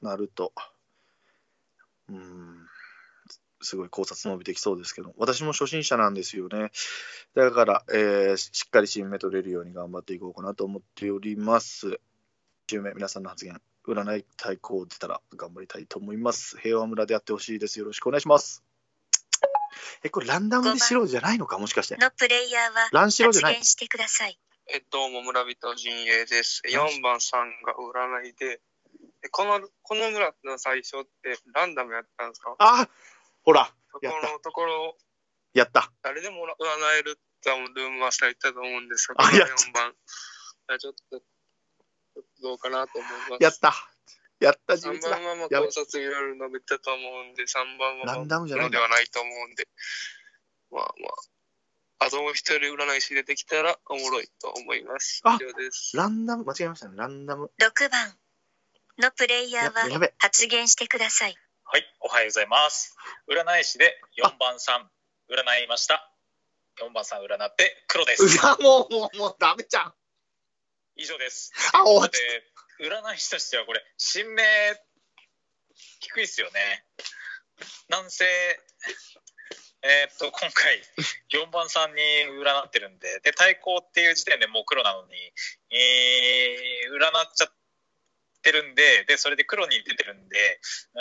なると、うん、すごい考察伸びてきそうですけど、私も初心者なんですよね。だから、えーしっかり新芽取れるように頑張っていこうかなと思っております。10名、皆さんの発言、占い対抗出たら頑張りたいと思います。平和村でやってほしいです。よろしくお願いします。え、これランダムで白じゃないのか？もしかして。のプレイヤーはラン白じゃないしてください。えどうも村人陣営です。4番さんが占いで、えこのこの村の最初ってランダムやったんですか？あほら、そこのところ、やった。誰でも占えるってルームマスター言ったと思うんですが、あこのやった4番、あちょっと、ちょっとどうかなと思います。やった。やった、自3立だ番。は考察いろいろ述べたと思うんで、3番はまあランダムじゃないではないと思うんで、まあまあ、あともう一人占い師出てきたらおもろいと思います。あ以上です。ランダム、間違えましたね。ランダム。6番のプレイヤーは。発言してください。はい、おはようございます。占い師で4番さん、占いました。4番さん占って黒です。うわ、もう、もう、もう、ダメじゃん。以上です。あ終わっで、占い師としてはこれ、新名、低いっすよね。なんせ、えーっと、今回、4番さんに占ってるんで、で、対抗っていう時点でもう黒なのに、えー、占っちゃってるんで、で、それで黒に出てるんで、う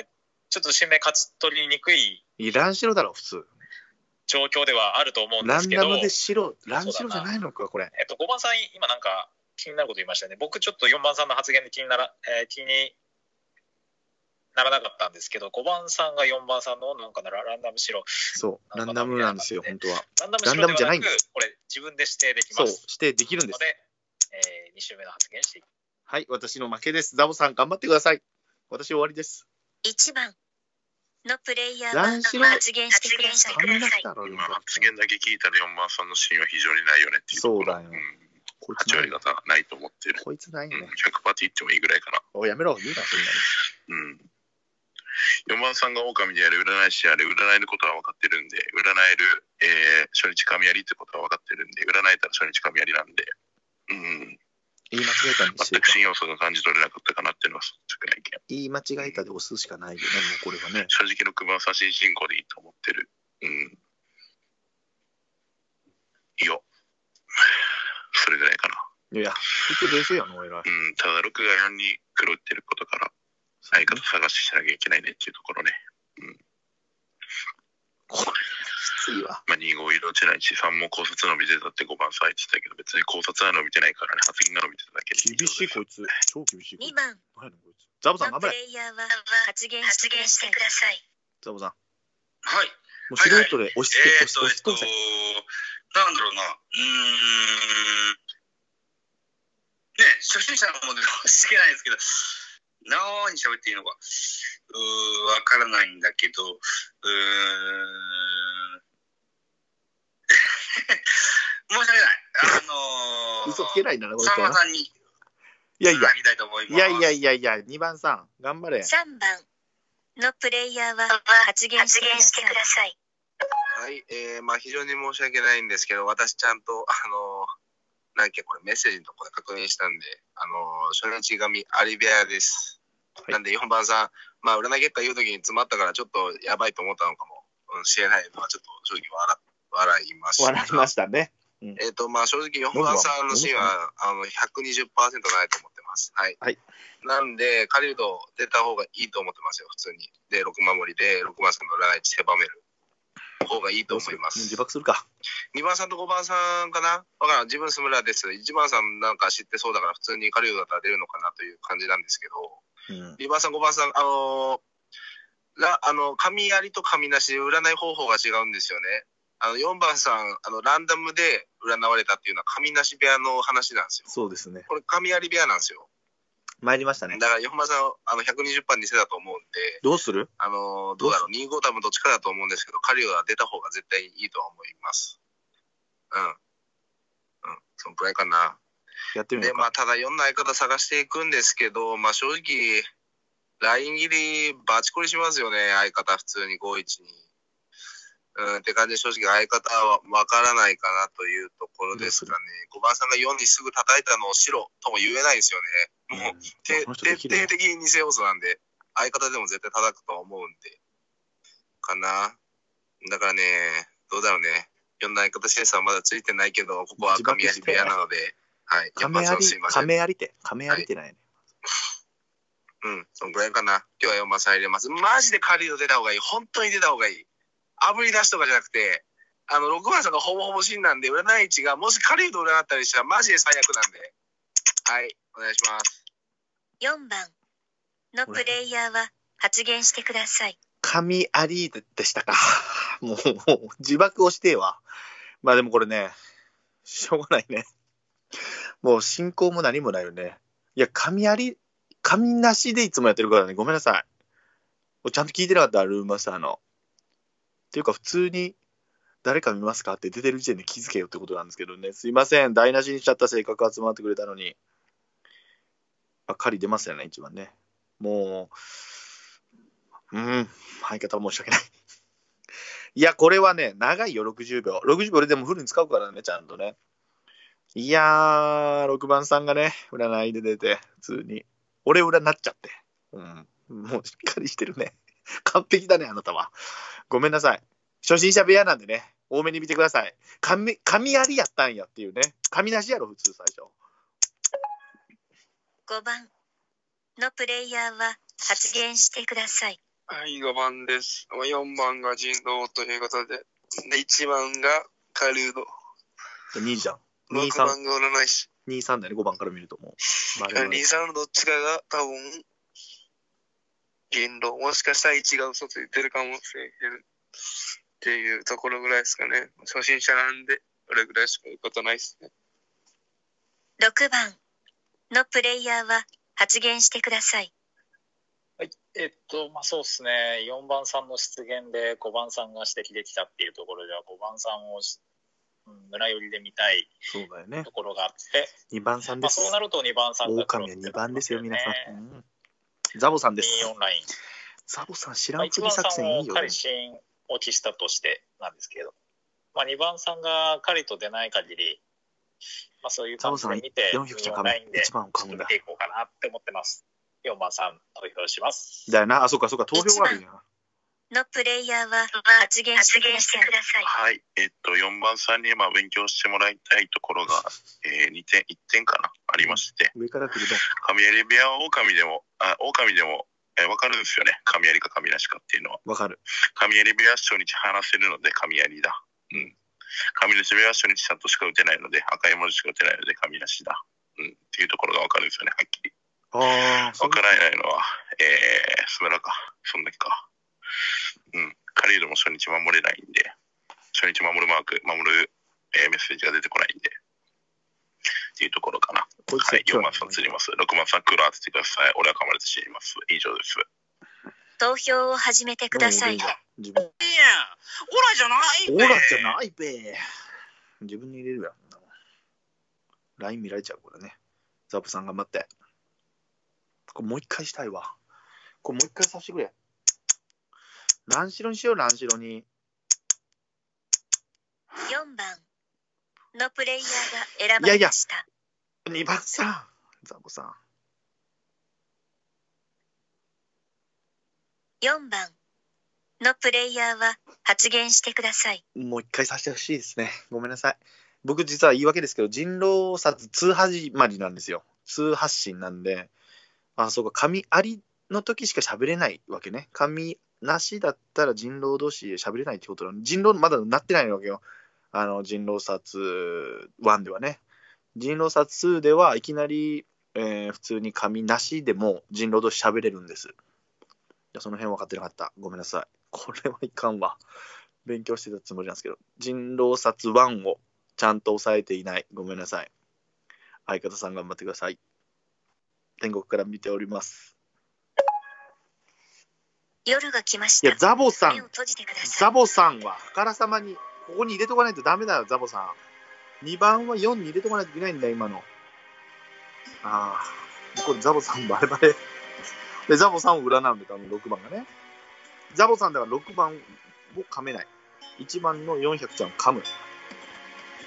ーんちょっと新名勝ち取りにくいいやラン白だろ、普通。状況ではあると思うんですけど、ランダムで白、ラン白じゃないのか、これ。えっと、5番さん、今なんか気になること言いましたよね。僕ちょっと4番さんの発言で気になら、えー気にならなかったんですけど、5番さんが4番さんのなんかならランダム白。そう、ランダムなんですよ、本当は。ランダムランダムじゃなんだ白ではいなく、これ自分で指定できそう、ます。指定できるんです。ので、え2週目の発言していきはい、私の負けです。ザボさん、頑張ってください。私終わりです。1番のプレイヤーは発言してください。発言だけ聞いたら4番さんのシーンは非常にないよねっていう。そうだよんこいつ8ない割方ないと思ってる。こいつないうん、ね。100パーって言ってもいいぐらいかな。おいやめろ、言うな、そんなうん。4番さんが狼である占い師である占えることは分かってるんで、占える、えー初日神やりってことは分かってるんで、占えたら初日神やりなんで、うん、言い間違えたんですよ全く。新要素が感じ取れなかったかなっていうのは率直な意見。言い間違えたで押すしかないよね、もうこれはね。正直6番差し進行でいいと思ってる。うん。いいよ。それぐらいかな。いやいや、結局冷静やの、偉い。うん、ただ6が4に黒打ってることから、相方探ししなきゃいけないねっていうところね。これ、きついわ。まあ、2号色落ちないし、3も考察伸びてたって5番さ言ってたけど、別に考察は伸びてないからね、発言が伸びてただけで厳しい、こいつ。超厳しい。2番何こいつ。ザボさん、の頑張れ。プレイヤーは発言してください。ザボさん。はい。もう素人で押し付け、えー、押しと、えっと押し付け、なんだろうな。うーん。ね、初心者のもので押し付けないですけど、何喋っていいのか、うー、わからないんだけど、うーん。申し訳ない。あのー、嘘つけないんだな、このさん。まさんにいやいやいと思います。いやいやいやいや、2番さん、頑張れ。3番のプレイヤーは発言してください。はい、えー、まあ非常に申し訳ないんですけど、私ちゃんと、あのなんだっけ、これメッセージのところで確認したんで、あの初日神アリベアです。はいなんで4番さん、まあ占い結果言うときに詰まったからちょっとやばいと思ったのかもうんしれないのはちょっと正直笑笑いました。笑いましたね。えっ、と、まあ正直4番さんのシーンはあの120%ないと思ってます。はい。はいなんで、狩人出た方がいいと思ってますよ、普通に。で、6守りで6番さんの占い狭める方がいいと思います。自爆するか。2番さんと5番さんかな？わからん。自分スムラです。1番さんなんか知ってそうだから普通に狩人だったら出るのかなという感じなんですけど、うん。2番さん、5番さん、あのーら、あの、神やりと神なしで占い方法が違うんですよね。あの、4番さん、あの、ランダムで占われたっていうのは神なし部屋の話なんですよ。そうですね。これ神やり部屋なんですよ。参りましたね。だから4番さん、あの、120%偽だと思うんで、どうする？あのーどうだろう、2号多分どっちかだと思うんですけど、カリオが出た方が絶対いいとは思います。うん。うん、そのくらいかな。で、やってみようか。まあ、ただ4の相方探していくんですけど、まあ、正直、ライン切りバチコリしますよね、相方普通に51に。うん、って感じで正直相方はわからないかなというところですかね。5番さんが4にすぐ叩いたのを白とも言えないですよね。もう、てこの人で徹底的に偽要素なんで、相方でも絶対叩くとは思うんで。かな。だからね、どうだろうね。呼んだ相方審査はまだついてないけど、ここは神谷部屋なので、はい。亀有4番さんすい、ません。亀有って、亀有ってないね。うん、そんぐらいかな。今日は4番さん入れます。マジでカリード出た方がいい。本当に出た方がいい。炙り出しとかじゃなくて、あの、6番さんがほぼほぼ死んだんで、占い市がもしカリード占ったりしたらマジで最悪なんで。はい、お願いします。4番のプレイヤーは発言してください。神有でしたか。もう、自爆をしてえわ。まあでもこれね、しょうがないね。もう進行も何もないよね。いや、神有、神なしでいつもやってるからね、ごめんなさい。ちゃんと聞いてなかった、ルームマスターの。っていうか、普通に、誰か見ますかって出てる時点で気づけよってことなんですけどね。すいません。台無しにしちゃった性格集まってくれたのに。あ、狩り出ますよね、一番ね。もう、うん、相方申し訳ない。いや、これはね、長いよ、60秒。60秒俺でもフルに使うからね、ちゃんとね。いやー、6番さんがね、占いで出て、普通に。俺占っちゃって。うん。もうしっかりしてるね。完璧だね、あなたは。ごめんなさい。初心者部屋なんでね、多めに見てください。神、神ありやったんやっていうね。神なしやろ、普通最初。5番のプレイヤーは発言してください。はい、5番です。4番が人狼ということで、で1番がカルード、2じゃん。6 23、番が占い師。23だよね、5番から見るともう。まああれは2、3のどっちかが多分、人狼。もしかしたら1が嘘ついてるかもしれへんっていうところぐらいですかね。初心者なんで、それぐらいしか言うことないですね。6番のプレイヤーは発言してください。はい。えっと、まあそうですね。4番さんの出現で5番さんが指摘できたっていうところでは、5番さんをし、うん村寄りで見たいそうだよねと。ころがあって、2番さんです。まあそうなると2番さんが黒狼は2ってなり番ですよ、皆さん。ねうんザボさんです。24ライン。ザボさん、知らまあ、1んぷり作戦いいよ、ねんを仮。心落ちしたとしてなんですけど、まあ、2番さんが仮と出ない限り、まあ、そういう感じで見て、ザボさん400ちゃ24かラインで1番を買うんだいこうかなって思ってます。4番さん投票します。だよな。あ、そうか、そうか、投票があるんや。のプレイヤーは発言してください。はい。えっと、4番さんにまあ勉強してもらいたいところが、えー、2点、1点かな、ありまして、上から来ると。神有部屋は狼でも、あ、狼でも、えー、わかるんですよね。神有か神なしかっていうのは。わかる。神有部屋は初日話せるので神有だ。うん。神なし部屋は初日ちゃんとしか打てないので、赤い文字しか打てないので神なしだ。うん。っていうところがわかるんですよね、はっきり。ああ、そうわからないのは、えー、スムラか。そんだけか。うん。カリードも初日守れないんで、初日守るマーク、守る、えーメッセージが出てこないんで、っていうところかな。こいつはい、4番さん釣ります。6番さんクーラー当ててください。俺は噛まれて死にます。以上です。投票を始めてください。自分。いや、オラじゃないオーラじゃないべ。自分に入れるやん。ライン見られちゃう、これね。ザブさん頑張って。これもう一回したいわ。これもう一回させてくれ。ランシロにしよう、ランシロに。4番のプレイヤーが選ばれました。2番さん。ザボさん。4番のプレイヤーは発言してください。もう一回させてほしいですね。ごめんなさい。僕実は言い訳ですけど、人狼殺2始まりなんですよ。2発信なんで、あ、そうか、神ありの時しか喋れないわけね。神なしだったら人狼同士で喋れないってことなの。人狼まだなってないわけよ。あの、人狼殺1ではね。人狼殺2ではいきなり、えー普通に神なしでも人狼同士喋れるんです。いやその辺分かってなかった。ごめんなさい。これはいかんわ。勉強してたつもりなんですけど、人狼殺1をちゃんと抑えていない。ごめんなさい。相方さん頑張ってください。天国から見ております。夜が来ましいや、た。ザボさん、ザい。ボさんは、あからさまに、ここに入れとかないとダメだよ、ザボさん。2番は4に入れとかないといけないんだ、今の。ああ、これザボさんバレバレ。で、ザボさんを占うんで、多分6番がね。ザボさんだから6番を噛めない。1番の400ちゃんを噛む。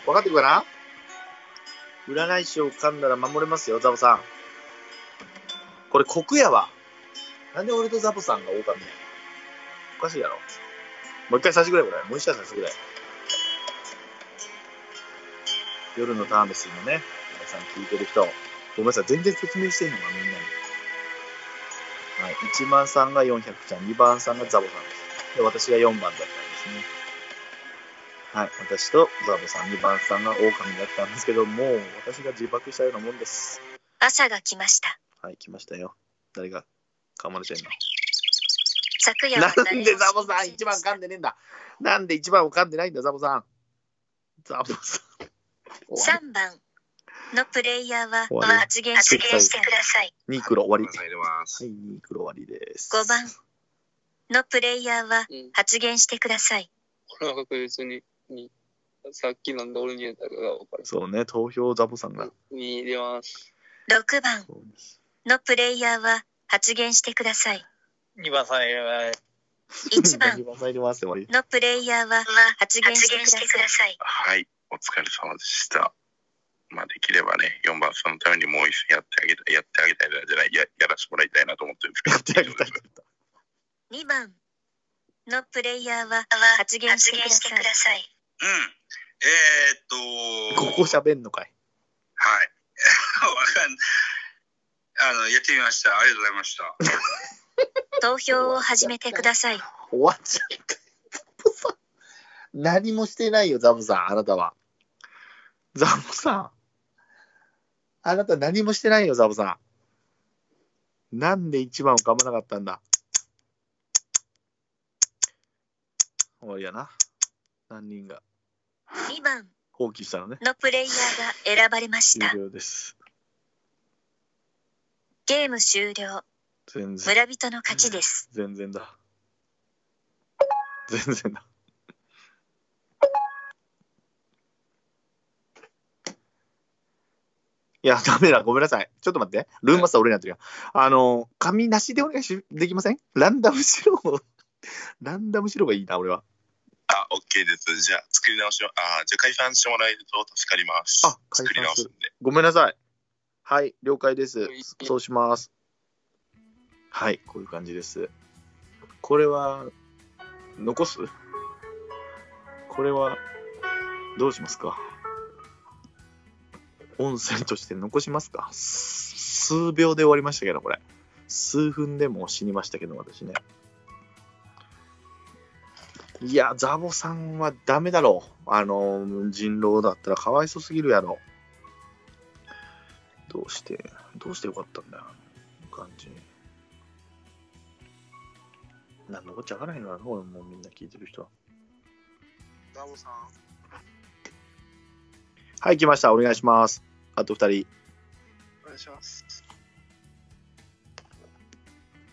分かってるかな？占い師を噛んだら守れますよ、ザボさん。これ、国やわ。なんで俺とザボさんが狼や？おかしいやろ。もう一回させてくれ、これ。もう一回させてくれ。夜のターンです、今ね。皆さん聞いてる人。ごめんなさい、全然説明してんのか、みんなに。はい。1番さんが400ちゃん、2番さんがザボさんです。で、私が4番だったんですね。はい。私とザボさん、2番さんが狼だったんですけど、もう私が自爆したようなもんです。朝が来ました。はい、来ましたよ。誰が？噛まれちゃいの昨夜はなんでザボさん一番噛んでねえんだなんで一番を噛んでないんだ、ザボさん。ザボさん。終わり3番のプレイヤーは発言してください。ニークロ終わり。はい、ニークロ終わりです。5番のプレイヤーはうん。発言してください。これは確実に、に、さっきなんで俺に入れたかが分かる。そうね、投票ザボさんが。に入れます。6番のプレイヤーは発言してください。2番さん、え1番二番さん入れます終わり。のプレイヤーは発言してください。はい、お疲れ様でした。まあ、できればね、4番さんのためにもう一戦やってあげたやってあげたいじゃない、ややらせてもらいたいなと思ってるんですけど。やってあげたい。2番のプレイヤーは発言してください。うん。えー、っと、ここ喋んのかい。はい。わかんあの、やってみました。ありがとうございました。投票を始めてください。終わっちゃった。何もしてないよ、ザボさん、あなたは。ザボさん。あなた何もしてないよ、ザボさん。なんで一番を噛まなかったんだ終わりやな。何人が2番放棄したのね。のプレイヤーが選ばれました。終了です。ゲーム終了。全然。村人の勝ちです。全然だ。全然だ。いや、ダメだ。ごめんなさい。ちょっと待って。ルームマスター俺になってるよ。あの、紙なしでお願いし、できません？ランダムしろ。ランダムしろがいいな、俺は。あ、OK です。じゃあ、作り直しを、あ、じゃあ解散してもらえると助かります。あ解散作り直すんで。ごめんなさい。はい、了解です。そうします。はい、こういう感じです。これは、残す？これは、どうしますか？音声として残しますか？数秒で終わりましたけど、これ。数分でも死にましたけど、私ね。いや、ザボさんはダメだろう。あの、人狼だったらかわいそすぎるやろ。どうして、どうしてよかったんだよ、感じ。なんのこっちゃわからへんのやろ、俺もうみんな聞いてる人は。ザボさん。はい、来ました。お願いします。あと二人。お願いします。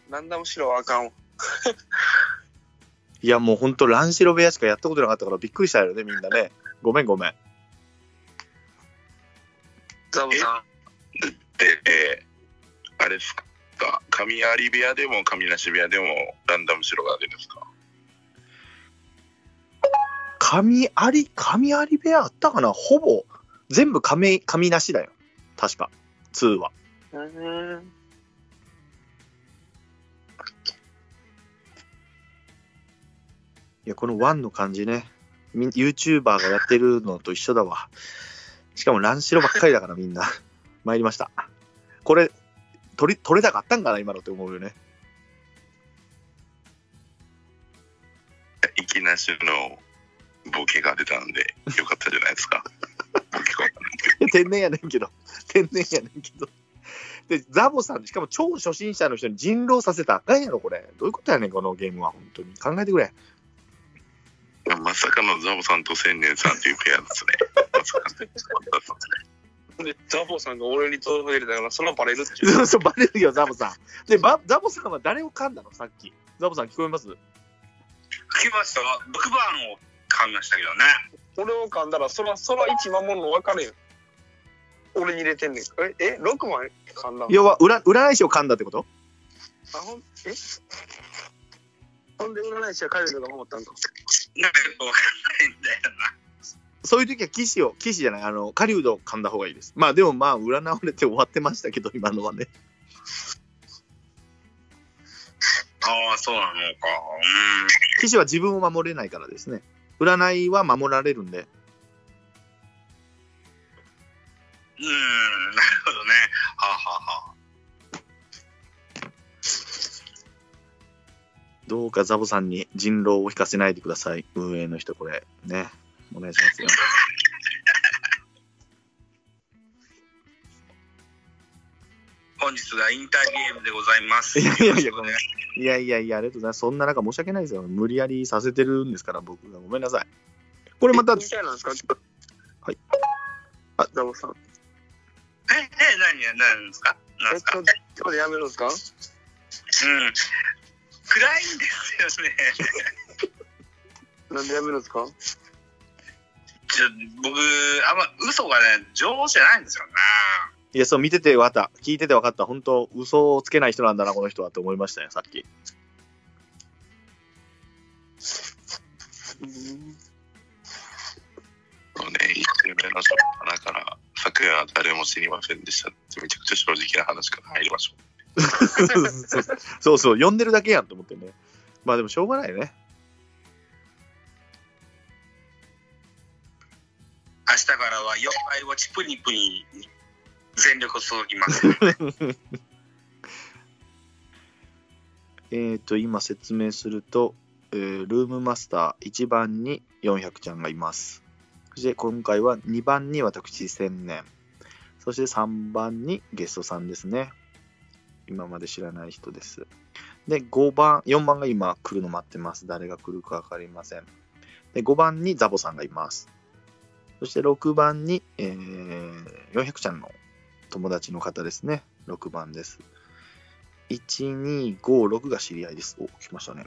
ランダムしろはあかんわ。いや、もうほんと、ランシロ部屋しかやったことなかったからびっくりしたよね、みんなね。ごめん、ごめん。ザボさで、えーあれですか、神有部屋でも神無し部屋でもランダム白が出るんですか？神有、神有部屋あったかな？ほぼ、全部神、神なしだよ。確か。2は。ん。うーん。いや、この1の感じね。YouTuber がやってるのと一緒だわ。しかも乱白ばっかりだからみんな。参りました。これ、取り、取れたかったんかな今のって思うよね。息なしのボケが出たんでよかったじゃないですか。天然やねんけど。天然やねんけど。で、ザボさん、しかも超初心者の人に人狼させたらあかんやろ、これ。どういうことやねん、このゲームは。本当に。考えてくれ。まさかのザボさんと千年さんというペアですね。まさかので、ザボさんが俺に投票入れたから、そのバレるってい そうう。そう、バレるよ、ザボさん。で、ばザボさんは誰を噛んだの？さっき。ザボさん聞こえます？聞きました6番を噛みましたけどね。俺を噛んだら、そら、そら一守るの分かるよ。俺に入れてんねん。え、え、6番噛んだ要は、占占い師を噛んだってこと？あ、ほん、え？ほんで占い師は帰るとか思ったんか？なんかよくわかんないんだよな。そういう時は騎士を、騎士じゃない、あの、狩人を噛んだ方がいいです。まあでもまあ、占われて終わってましたけど、今のはね。ああ、そうなのか。うん。騎士は自分を守れないからですね。占いは守られるんで。うん、なるほどね。はあ、はあはあ、どうかザボさんに人狼を引かせないでください。運営の人、これ。ね。お願いしますよ。本日がインターゲームでございます。いやいやいや。いやいやいや、ありがとうございます。そんな中申し訳ないですよ。無理やりさせてるんですから、僕が。ごめんなさい。これまた、みたいなんですか？はい。あ、ザボさん。え、え、何、何ですか？何えっですか？と、今日でやめるんですか？うん。暗いんですよね。なんでやめるんですか？ちょ僕、あんま嘘がね、上手じゃないんですよね。いや、そう、見てて分かった。聞いてて分かった。本当嘘をつけない人なんだな、この人はって思いましたよ、さっき。うんそうね、一周目の初っ端から、昨夜は誰も知りませんでしたってめちゃくちゃ正直な話から入りましょ そうそう、呼んでるだけやんと思ってね。まあでもしょうがないね。明日からは妖怪ウォッチプニプニに全力を注ぎます。えっと、今説明すると、えールームマスター1番に400ちゃんがいます。そして今回は2番に私1000年。そして3番にゲストさんですね。今まで知らない人です。で、5番、4番が今来るの待ってます。誰が来るか分かりません。で、5番にザボさんがいます。そして6番に、えー400ちゃんの友達の方ですね。6番です。1256が知り合いです。お、来ましたね。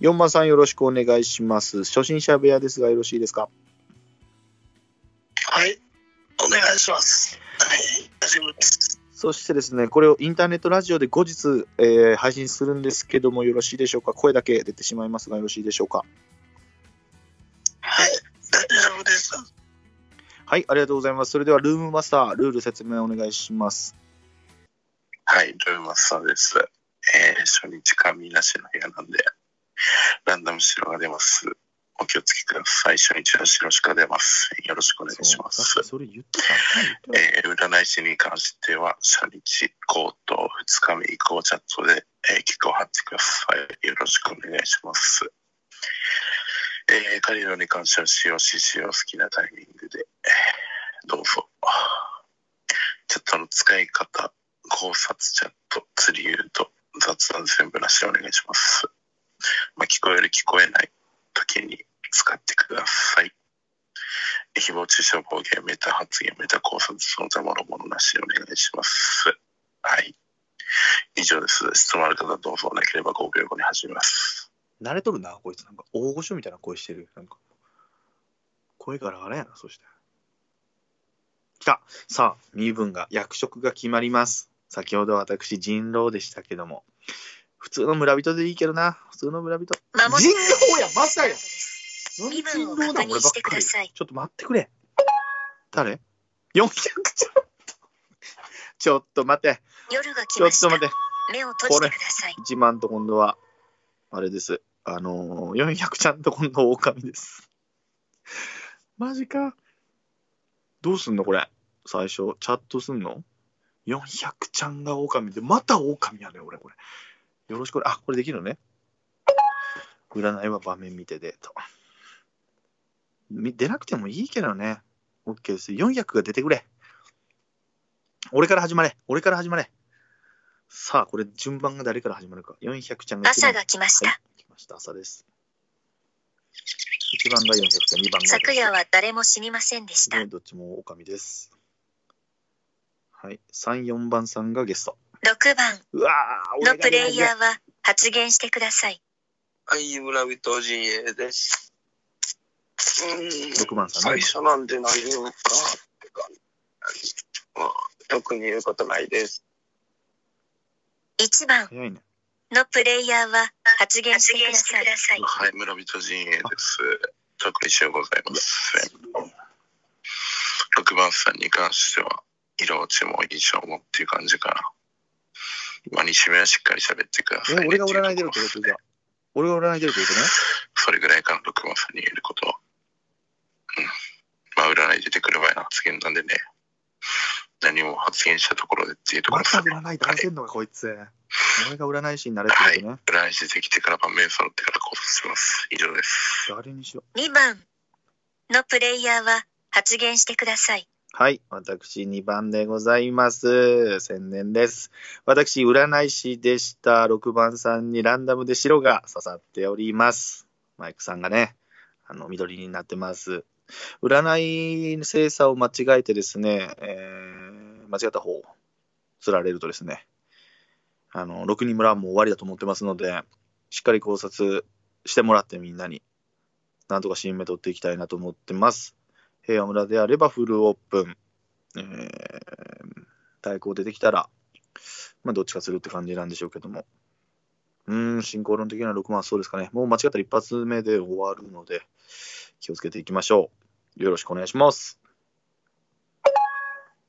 4番さんよろしくお願いします。初心者部屋ですがよろしいですか？はい。お願いします。はい。大丈夫です。そしてですね、これをインターネットラジオで後日、えー配信するんですけどもよろしいでしょうか？声だけ出てしまいますがよろしいでしょうか？はい。大丈夫です。はい、ありがとうございます。それではルームマスター、ルール説明お願いします。う。はい、ルーマスターです。えー、初日神なしの部屋なんで、ランダム白が出ます。お気をつけください。初日は白しか出ません。よろしくお願いします。それ言ってたえー占い師に関しては、初日、口頭、二日目以降、チャットで、えー、結果を貼ってください。よろしくお願いします。えー、カリロに関しては、使用し、使用好きなタイミングで、どうぞ。チャットの使い方、考察チャット、釣り言うと、雑談全部なしでお願いします。まあ、聞こえる、聞こえない時に使ってください。誹謗中傷暴言、メタ発言、メタ考察、その他もろものなしでお願いします。はい。以上です。質問ある方どうぞなければ5秒後に始めます。慣れとるな、こいつ。なんか大御所みたいな声してる。なんか声ガラガラやな、そして。来た。さあ、身分が、役職が決まります。先ほど私、人狼でしたけども。普通の村人でいいけどな。普通の村人。人狼や、まさや。身分を確認してください。ちょっと待ってくれ。誰 ?400 ちょっと。ちょっと待って。夜が来ちょっと待って。目を閉じてください。一万と今度は、あれです。あのー、400ちゃんと今度狼です。マジか。どうすんのこれ？最初、チャットすんの ?400 ちゃんが狼で、また狼やね俺、これ。よろしく、あ、これできるのね。占いは場面見てで、と。み出なくてもいいけどね。OK です。400が出てくれ。俺から始まれ。俺から始まれ。さあ、これ順番が誰から始まるか。400ちゃんが朝が来ました。はい、来ました。朝です。1番が400ちゃん、2番が。昨夜は誰も死にませんでした。ね、どっちも狼です。はい。3、4番さんがゲスト。6番のプレイヤーは発言してください。はい、村人陣営です。うん。6番さんね。最初なんで何言うかって感あ、特に言うことないです。1番早いね。のプレイヤーは発言してください。はい、村人陣営です。特にしようございません。6番さんに関しては、色落ちも印象もっていう感じかな。まあ、2週目はしっかり喋ってください、え、ね。俺が占い出るっていうとことじゃあ。俺が占い出るってことね。それぐらいかな、6番さんに言えることは。うん。まあ、占い出てくる前の発言なんでね。何も発言したところでっていうところまたですね。占い出せんのか、こいつ。俺が占い師になれってことね。占い師出てきてから番名揃ってから考察します。以上です。誰にしよ2番のプレイヤーは発言してください。う。はい。私2番でございます。宣伝です。私、占い師でした。6番さんにランダムで白が刺さっております。マイクさんがね、あの、緑になってます。占い精査を間違えてですね、えー、間違った方を、釣られるとですね、あの、6人村はもう終わりだと思ってますので、しっかり考察してもらってみんなに、なんとか新芽取っていきたいなと思ってます。平和村であればフルオープン、えー、対抗出てきたら、まあ、どっちかするって感じなんでしょうけども。うん、進行論的な6番はそうですかね。もう間違ったら一発目で終わるので、気をつけていきましょう。よろしくお願いします。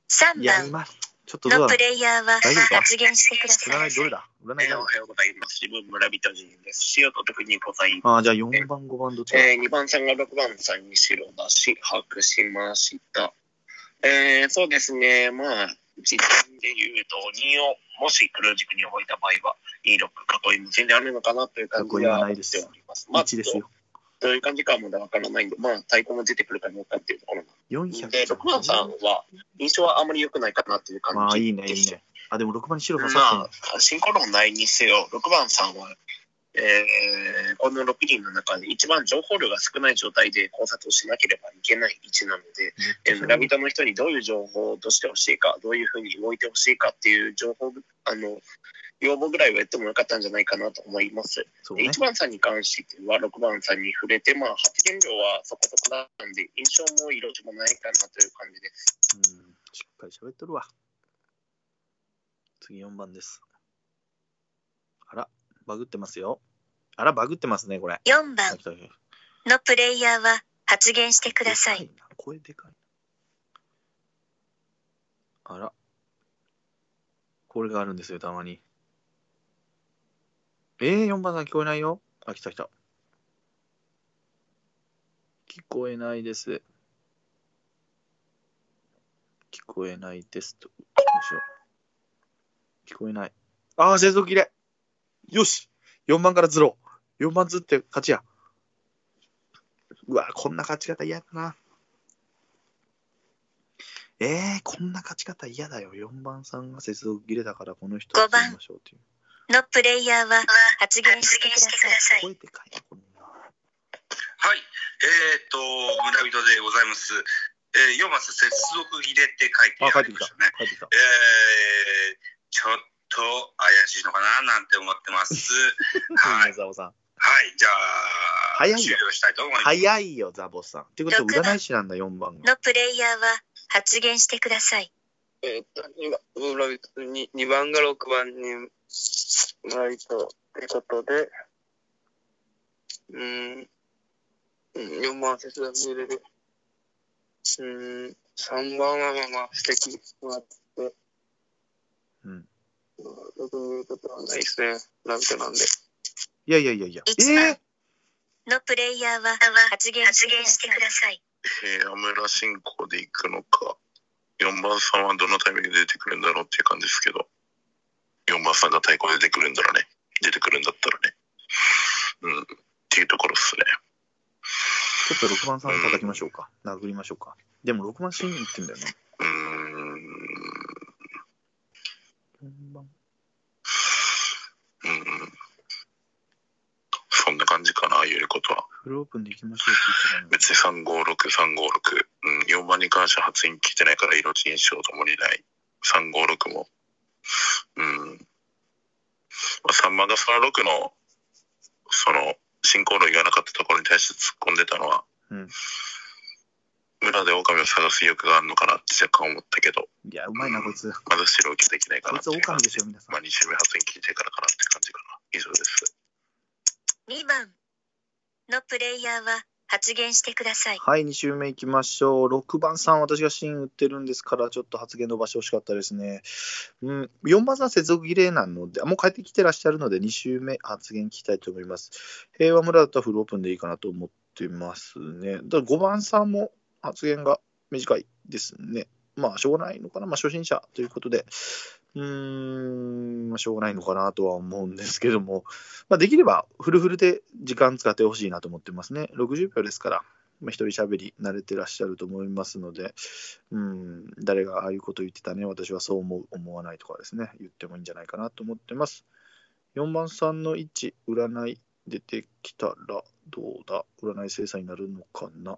3いや、番今、ちょっとどうだのプレイヤーは大丈夫か発言してください。占いどれだ？占いえーおだはようございます。自分村人人です。塩と特にございああ、じゃあ4番、5番どっちか。えー、2番さんが6番さんに白出し、把握しました。えー、そうですね、まあ、実践で言うと、2をもし黒軸に置いた場合は、26囲いも全然あるのかなという感じですおります。まあ、1ですよ。どういう感じかはまだわからないんで、まあ、太鼓も出てくるかどうかっていうところなん400。で、6番さんは、印象はあまり良くないかなっていう感じまあ、いいね、いいね。あ、でも6番に白刺さってんまあ、進行論ないにせよ、6番さんは、えー、この6人の中で一番情報量が少ない状態で考察をしなければいけない位置なので、えー村人の人にどういう情報としてほしいか、どういうふうに動いてほしいかっていう情報、あの、要望ぐらいはやってもよかったんじゃないかなと思います。ねで1。番さんに関しては、6番さんに触れて、まあ、発言量はそこそこなんで、印象も色地もないかなという感じです。うん、しっかり喋っとるわ。次4番です。あら、バグってますよ。あら、バグってますね、これ。4あ番のプレイヤーは発言してくたださい。でかな声でかいな。あら。これがあるんですよ、たまに。えー、4番さん聞こえないよ。あ、来た来た。聞こえないです。聞こえないですと。どうしよう。聞こえない。ああ、製造切れ。よし !4 番からずろう。4番ずって勝ちや。うわ、こんな勝ち方嫌だな。えー、こんな勝ち方嫌だよ。4番さんが接続切れだからこの人を切りましょうっていう。のプレイヤーは発言してください。はい、えっ、と、村人でございます。えー、4番接続切れって書いてあ、りましたね。。えー、ちょっと怪しいのかななんて思ってます。はい、ザボさん。はい、じゃあ、早いよ終了したいと思います。早いよ、ザボさん。ってことは占い師なんだ、4番が。のプレイヤーは発言してください。えーっと、2番、村人に、2番が6番に、村人ってことで、うーん、うん4番は切断入れる。うーん、3番はまあまあ指摘もらって、うん。僕に言うことはないですね。村人なんで。いやいやいやいや。一番えのプレイヤーは発言してください。平野村進行で行くのか、4番さんはどのタイミングで出てくるんだろうっていう感じですけど、4番さんが太鼓で出てくるんだらね、出てくるんだったらね、うん、っていうところっすね。ー、ちょっと6番さん叩きましょうか。殴りましょうか。でも6番死に行ってんだよな。うーん、4番。うん、そんな感じかな、言えることは。フルオープンで行きましょうって言ってたのに。別に356、356、うん、4番に関しては発言聞いてないから色地印象ともにない。356も。うん。まあ、3番がその6の、その、進行論言わなかったところに対して突っ込んでたのは、うん村で狼を探す意欲があるのかなって若干思ったけど、いや、うまいな、こいつ。まだ白受けできないかこないっていつ狼でしょ、皆さんまあ、。2週目発言聞いてからかなって感じかな。以上です。2番のプレイヤーは発言してください。はい、2周目いきましょう。6番さん、私が芯打ってるんですから、ちょっと発言伸ばしてほしかったですね。うん、4番さん、接続儀礼なので、もう帰ってきてらっしゃるので、2周目発言聞きたいと思います。平和村だったらフルオープンでいいかなと思ってますね。だ5番さんも発言が短いですね。まあ、しょうがないのかな。まあ、初心者ということで、うーん、まあ、しょうがないのかなとは思うんですけども、まあ、できればフルフルで時間使ってほしいなと思ってますね。60秒ですから、まあ、一人喋り慣れてらっしゃると思いますので、うん、誰がああいうこと言ってたね、私はそう思う、思わないとかですね、言ってもいいんじゃないかなと思ってます。4番さんの位置、占い出てきたらどうだ？占い精査になるのかな？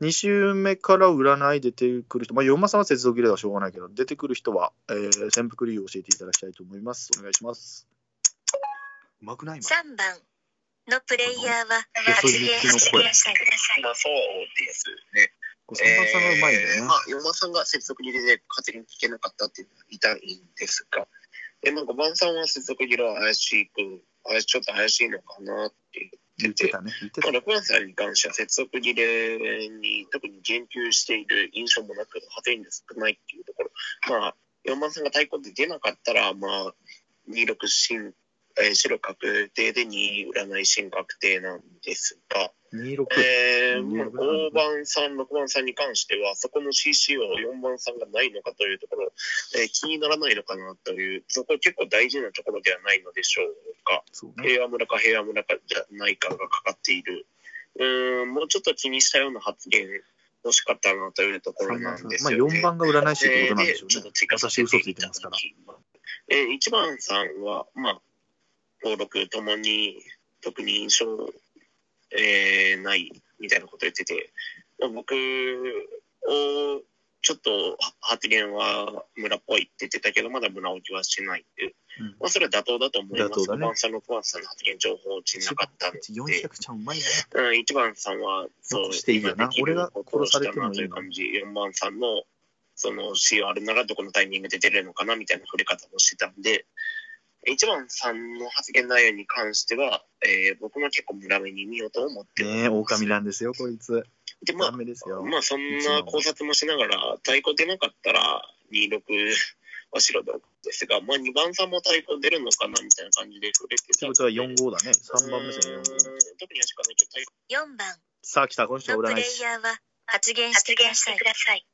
2週目から占い出てくる人、まあ、4番さんは接続切れはしょうがないけど、出てくる人は、えー、潜伏理由を教えていただきたいと思います。お願いします。うまくない？今3番のプレイヤーは発言してください。まあそうですね。これ3番さんがうまいんだよね。えーまあ、4番さんが接続切れで勝手に聞けなかったっていうのは痛いんですが、でまあ、5番さんは接続切れは怪しく、あれちょっと怪しいのかなって言ってて、言ってたね。まあ、た。6番さんに関しては接続切れに特に言及している印象もなく、派手に少ないっていうところ、まあ、四番さんが対抗で出なかったら、まあ、2六進、えー白確定で2占い進確定なんですが、26。えーまあ、26 5番さん、6番さんに関しては、そこの CC を4番さんがないのかというところ、えー気にならないのかなという、そこ結構大事なところではないのでしょうか。そうね。平和村か平和村かじゃないかがかかっている。うーん、もうちょっと気にしたような発言欲しかったなというところ3なんですよ、ね。4番が占い師ってことなんでしょうねでちょっと。嘘つていてますから。きえー、1番さんは、まあ、登録ともに特に印象、えーないみたいなこと言ってて、まあ、僕をちょっと発言は村っぽいって言ってたけど、まだ村置きはしないっていう。うんまあ、それは妥当だと思います。妥当だね5番さん、6番さんの発言情報落ちなかったので。400ちゃんうまいね。うん、1番さんは、そう残、していいよな俺が殺されたなという感じ、4番さんの、その、死あるならどこのタイミングで出れるのかなみたいな触れ方をしてたんで、1番さんの発言内容に関しては、えー僕も結構村目に見ようと思ってねえ、狼なんですよ、こいつ。で、まダメですよ。あ、まあ、そんな考察もしながら、太鼓出なかったら、26は白でですが、まあ、2番さんも太鼓出るのかなみたいな感じで触れてたってことは4号だね。3番目線4号。特に足かないけど、太鼓4番さあ来た、この人のプレ占い師。イヤーは発言してください。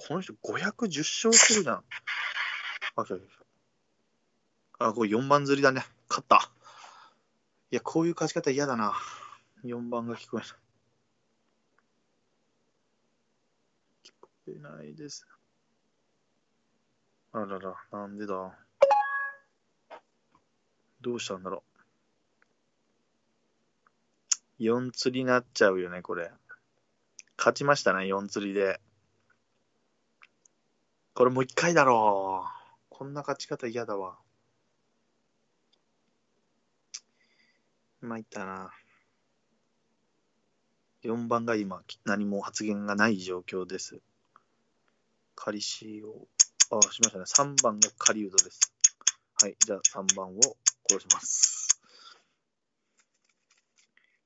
この人510勝するじゃん。あ、来た来たあ、これ4番釣りだね。勝った。いや、こういう勝ち方嫌だな。4番が聞こえない。聞こえないです。あらら、なんでだ。どうしたんだろう。4釣りになっちゃうよね、これ。勝ちましたね、4釣りで。これもう一回だろう。こんな勝ち方嫌だわ。参ったな。4番が今、何も発言がない状況です。仮死を、あ、しましたね。3番が仮ウドです。はい、じゃあ3番を殺します。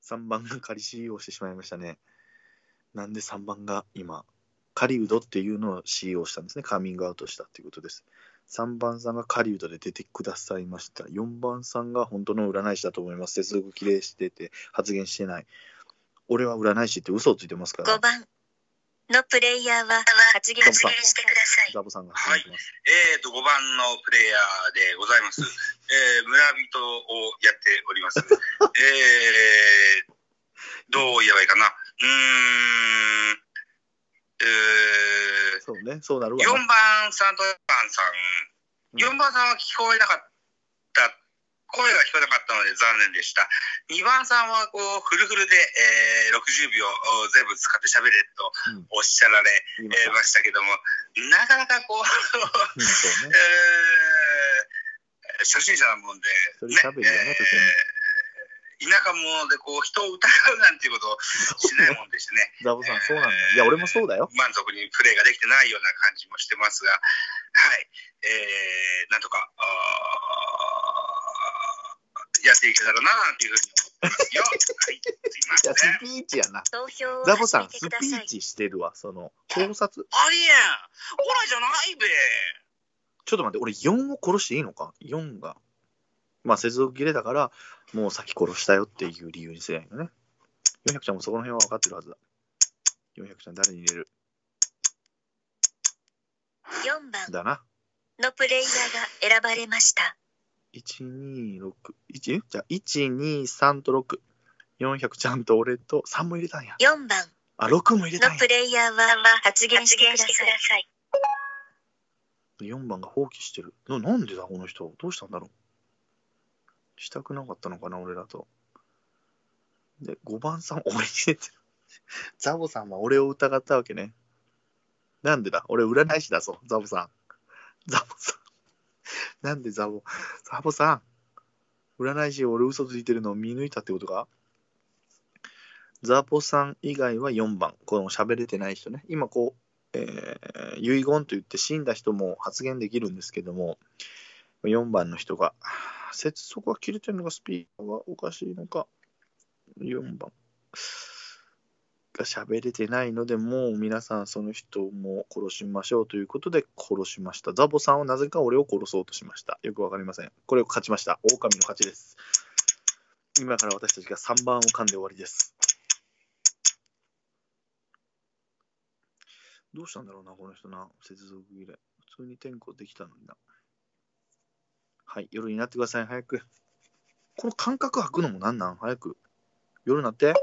3番が仮死をしてしまいましたね。なんで3番が今、狩人っていうのを使用したんですね。カミングアウトしたっていうことです。3番さんが狩人で出てくださいました。4番さんが本当の占い師だと思います。接続きれいしてて発言してない。俺は占い師って嘘をついてますから5。番のプレイヤーは発言してください。ザボさんが発言してます。えーと、5番のプレイヤーでございます。えー、村人をやっております。えー、どう言えばいいかな。うーん、えー、そうね、そうなるわ4な。番さんと4番さん、4番さんは聞こえなかった、声が聞こえなかったので残念でした。2番さんはこうフルフルで、えー、60秒を全部使って喋れとうんおっしゃられ、言いまえーましたけども、なかなかこう、うん、そうね。えー、初心者なもんで、それ喋るよね。えー田舎者でこう人を疑うなんていうことをしないもんでしてね、ザボさん、そうなんだよ。いや、俺もそうだよ。満足にプレーができてないような感じもしてますが、はい、えー、なんとか、やっていけたらなっていうふうに思ってますよ。はい、すいません。スピーチやな。投票をザボさん、始ス。ピーチしてるわ。その、考察。ありえん。ほらじゃないべ。ちょっと待って、俺4を殺していいのか ?4 が。まあ、接続切れだから、もう先殺したよっていう理由にせやんよね。400ちゃんもそこの辺は分かってるはずだ。400ちゃん誰に入れる？4番だな。のプレイヤーが選ばれました。1、2、6、1? じゃあ、1、2、3と6。400ちゃんと俺と3も入れたんや。4番あ、6も入れたんやのプ。レイヤーは発言してください。4番が放棄してる。ななんでだ、この人。どうしたんだろう。したくなかったのかな、俺らと。で、5番さん、俺に入れてる。ザボさんは俺を疑ったわけね。なんでだ？俺占い師だぞ、ザボさん。ザボさん。なんでザボ、ザボさん。占い師俺嘘ついてるのを見抜いたってことか？ザボさん以外は4番。この喋れてない人ね。今こう、えー遺言と言って死んだ人も発言できるんですけども、4番の人が、接続が切れてるのか、スピーカーがおかしいのか、4番が喋れてないので、もう皆さんその人も殺しましょうということで殺しました。ザボさんはなぜか俺を殺そうとしました。よくわかりません。これを勝ちました。狼の勝ちです。今から私たちが3番を噛んで終わりです。どうしたんだろうな、この人な。接続切れ。普通に転校できたのにな。はい、夜になってください、早く。この間隔空くのもなんなん？早く。夜になって。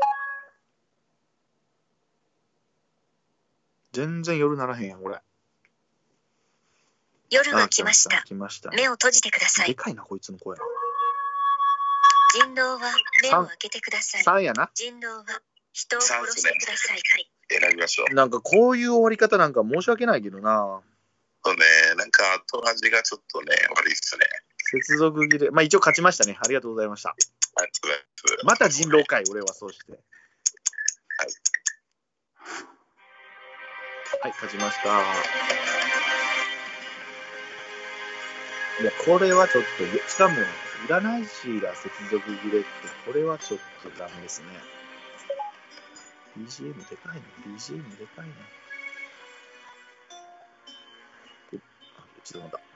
全然夜ならへんやん、これ。夜が来ました。来ました。目を閉じてください。でかいな、こいつの声。人狼は目を開けてください。3やな。人狼は人を殺してください。選びましょう。なんかこういう終わり方なんか申し訳ないけどな。そうね、なんか後味がちょっとね、悪いっすね。接続切れ。まあ一応勝ちましたね。ありがとうございました。ありがとうございます。また人狼会、俺はそうして。はい。はい、勝ちました。いや、これはちょっと、しかも、占い師が接続切れって、これはちょっとダメですね。BGM でかいな。BGM でかいな。おあ、ちょっと待った。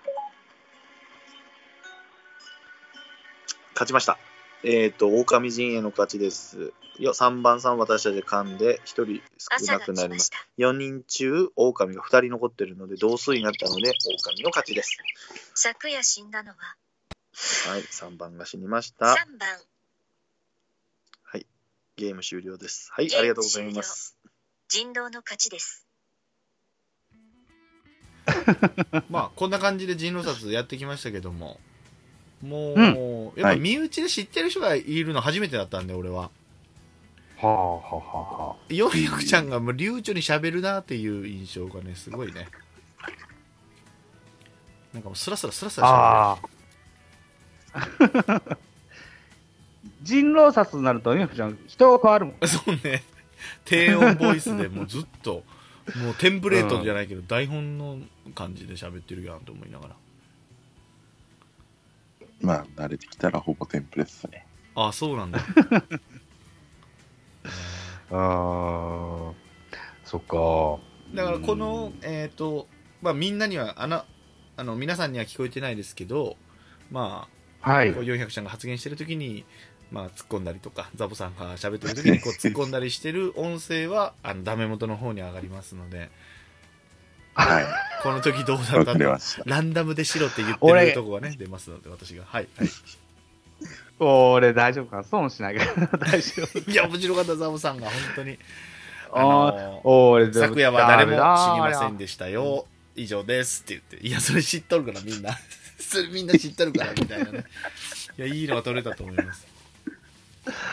勝ちました。えっ、と、狼陣営の勝ちです。よ3番さん私たちで噛んで1人少なくなります。来ました。4人中、狼が2人残ってるので同数になったので、狼の勝ちです。昨夜死んだのははい、3番が死にまし3た。番はい、ゲーム終了です。はい、ありがとうございます。人狼の勝ちです。まあ、こんな感じで人狼殺やってきましたけども、もう、うんやっぱ身内で知ってる人がいるの初めてだったんで、俺は。はあはあはあはあ。ようやくちゃんがもう流暢に喋るなっていう印象がね、すごいね。なんかもうスラスラスラスラ喋る。ああ。人狼殺になると、ね、ちゃん、人が変わるもん。そうね。低音ボイスでもうずっと、もうテンプレートじゃないけど、台本の感じで喋ってるやんと思いながら。まあ、慣れてきたらほぼテンプレですね。ああ、そうなんだ。ああ。そっか。だからこの、えっ、と、まあみんなには、あの、あの、皆さんには聞こえてないですけど、まあ、はいこう。400ちゃんが発言してるときに、まあ、突っ込んだりとか、ザボさんが喋ってるときにこう 突っ込んだりしてる音声は、あの、ダメ元の方に上がりますので、はい。この時どうだわった？とかりました。ランダムでしろって言って俺るとこがね、出ますので、私が。はい。はい、俺大丈夫か？な損しないけど、大丈夫。いや、面白かった、ザボさんが、本当に。ああの俺、昨夜は誰も知りませんで。でしたよ。以上ですって言って。いや、それ知っとるから、みんな。それみんな知っとるから、みたいなね。いや、いいのが取れたと思います。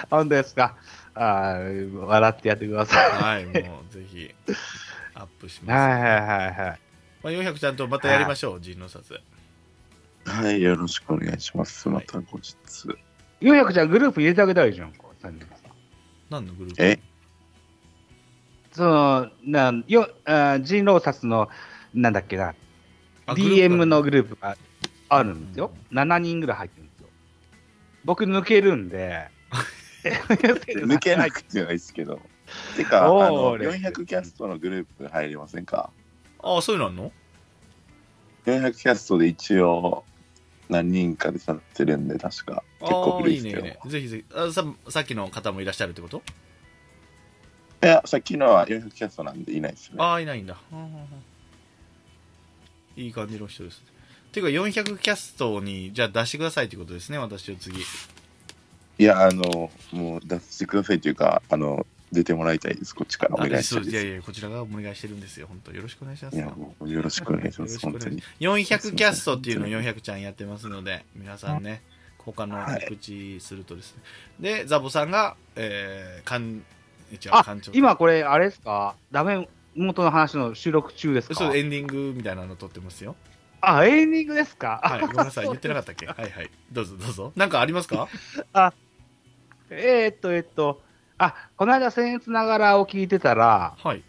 本当ですか？あー笑ってやってください。はい、もう、ぜひ、アップします。はいはいはいはい。まあ、400ちゃんとまたやりましょう、人狼殺。はい、よろしくお願いします。また後日。400ちゃんグループ入れてあげたらいいじゃん。こう三人さ何のグループ？え？その、なんよあ人狼殺の、なんだっけな、DM のグループがあるんですよ。7人ぐらい入ってるんですよ。僕抜けるんで。抜けなくてはいいですけど。てか、あの、そうです400キャストのグループ入りませんか？ああ、そういうのあんの ?400 キャストで一応、何人かでさってるんで、確か。結構古いですけど。いいねいいね。ぜひぜひ。あささっきの方もいらっしゃるってこと？いや、さっきのは400キャストなんでいないですね。ああいないんだ。いい感じの人です。ていうか400キャストにじゃあ出してくださいってことですね私を次。いや、あの、もう出してくださいというか、あの、出てもらいたいです。こっちからお願いしそうます。いやいやこちらがお願いしてるんですよ。本当よろしくお願いします。いや、もうよろしくお願いします。本当に。400キャストっていうのを400ちゃんやってますので皆さんね他の告知するとですね、でザボさんがえー、かん一応あ館長、今これ、あれですか？ダメ元の話の収録中ですか？そうエンディングみたいなの撮ってますよ。あ、エンディングですか？はいごめんなさい言ってなかったっけ？はいはい。どうぞどうぞ。なんかありますか？あ、えーっと、えーっと、あ、この間、僭越ながらを聞いてたら、はい。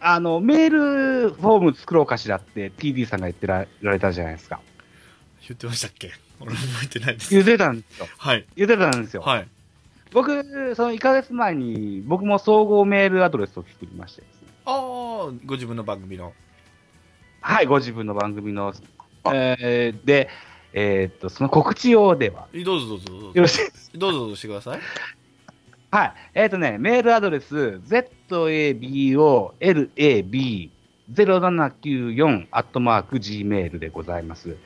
あの、メールフォーム作ろうかしらって TD さんが言ってらられたじゃないですか。言ってましたっけ？俺覚えてないです言ってたんですよ。はい言ってたんですよ。はい僕、その1ヶ月前に、僕も総合メールアドレスを作りましてですね。ああご自分の番組のはい、ご自分の番組の、えーで、えーっと、その告知用では、どうぞどうぞどうぞよろしいどうぞどうぞしてくださいはい。えっ、とね、メールアドレス、zabolab0794 アットマーク gmail でございます。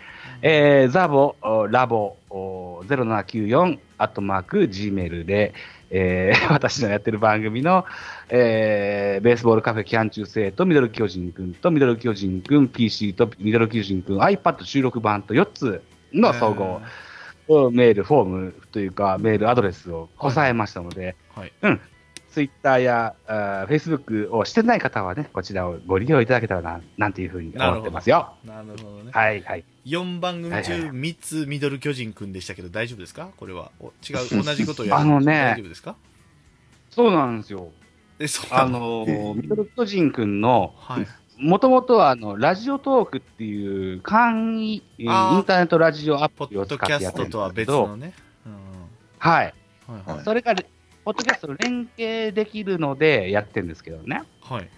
えー、ザボ、ラボ、0794アットマーク Gmail で、えー 私のやってる番組の、えーベースボールカフェキャン中世とミドル巨人くんとミドル巨人くん PC とミドル巨人くん iPad 収録版と4つの総合、メールフォームというか、メールアドレスをこさえましたので、はい。うん、ツイッターやあーフェイスブックをしてない方はね、こちらをご利用いただけたらな、なんていうふうに思ってますよ。なるほどね。はいはい。4番組中はいはい。はい3つミドル巨人くんでしたけど大丈夫ですか？これは。お違う同じことをやる。あのね大丈夫ですか？そうなんですよ。えそうなあのーミドル巨人くんの、はいもともとはあのラジオトークっていう簡易インターネットラジオアプリを使ってやってるんですけど、ね、うんはい。はいはいそれから、ポッドキャストと連携できるのでやってるんですけどね。はい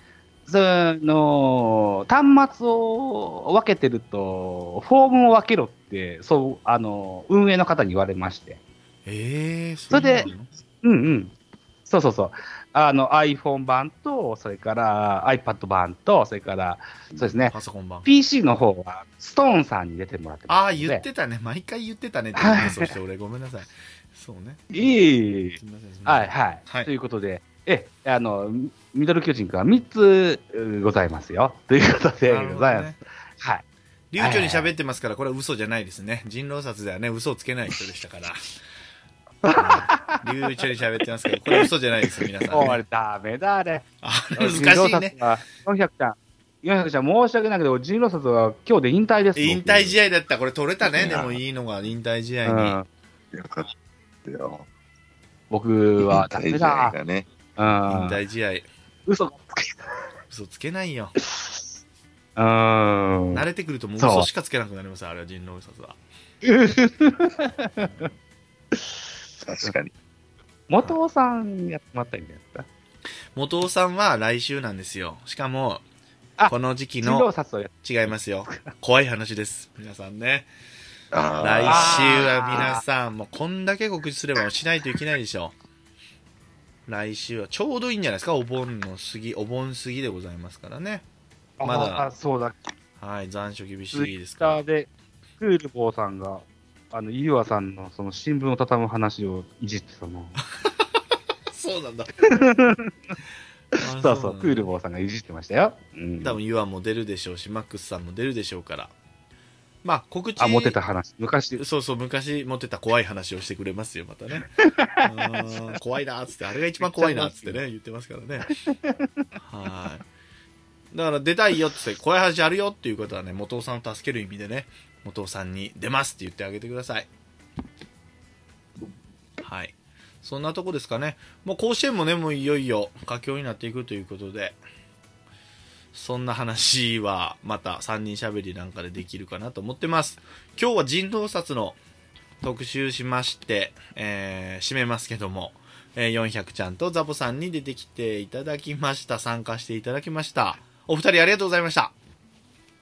その端末を分けてると、フォームを分けろって、そう、あの、運営の方に言われまして。ええー、それでうんうん。そうそうそう。あの、iPhone 版と、それから iPad 版と、それから、そうですね。パソコン版 PC の方は、ストーンさんに出てもらってますああ言ってたね毎回言ってたねって はいそして俺ごめんなさいそうねいえいえすみませんはいはい。はいということで、え、あの、ミドル巨人くんは3つうございますよ。ということでございます。ねはい。流暢に喋ってますから、これは嘘じゃないですね。人狼殺ではね、嘘をつけない人でしたから。うん流暢に喋ってますけど、これは嘘じゃないです、皆さん、これね。ダメだ、あれ。あ難しいね。400ちゃん。400ちゃん、申し訳ないけど、人狼殺は今日で引退です。引退試合だった。これ取れたね。でもいいのが引退試合に。うんよかったよ。僕はダメだ。がね。うん。引退試合。嘘が嘘つけないよ。うん。慣れてくるともう嘘しかつけなくなります、あれは人狼殺は。確かに。元尾さんやってもらったらいいんじゃないですか？元尾さんは来週なんですよ。しかも、あこの時期人の違いますよ。怖い話です。皆さんね。あ来週は皆さん、もうこんだけ告知すればしないといけないでしょ。来週はちょうどいいんじゃないですか？お盆の過ぎ、お盆過ぎでございますからね。あまだあ、そうだ。はい、残暑厳しツイいですから。ッターで、クールボーさんが、あの、ゆうわさんのその新聞を畳む話をいじってたの。そうなんだ。そうそう、クールボーさんがいじってましたよ。うん。多分ユアも出るでしょうし、マックスさんも出るでしょうから。まあ、告知。あ、モテた話。昔。そうそう、昔持ってた怖い話をしてくれますよ、またね。怖いなーっつって、あれが一番怖いなーっつってね、言ってますからね。はい。だから出たいよって、怖い話あるよっていうことはね、元尾さんを助ける意味でね、元尾さんに出ますって言ってあげてください。はい。そんなとこですかね。もう甲子園もね、もういよいよ佳境になっていくということで、そんな話はまた3人喋りなんかでできるかなと思ってます。今日は人狼殺の特集しまして、えー締めますけども、えー400ちゃんとザボさんに出てきていただきました。参加していただきました。お二人ありがとうございました。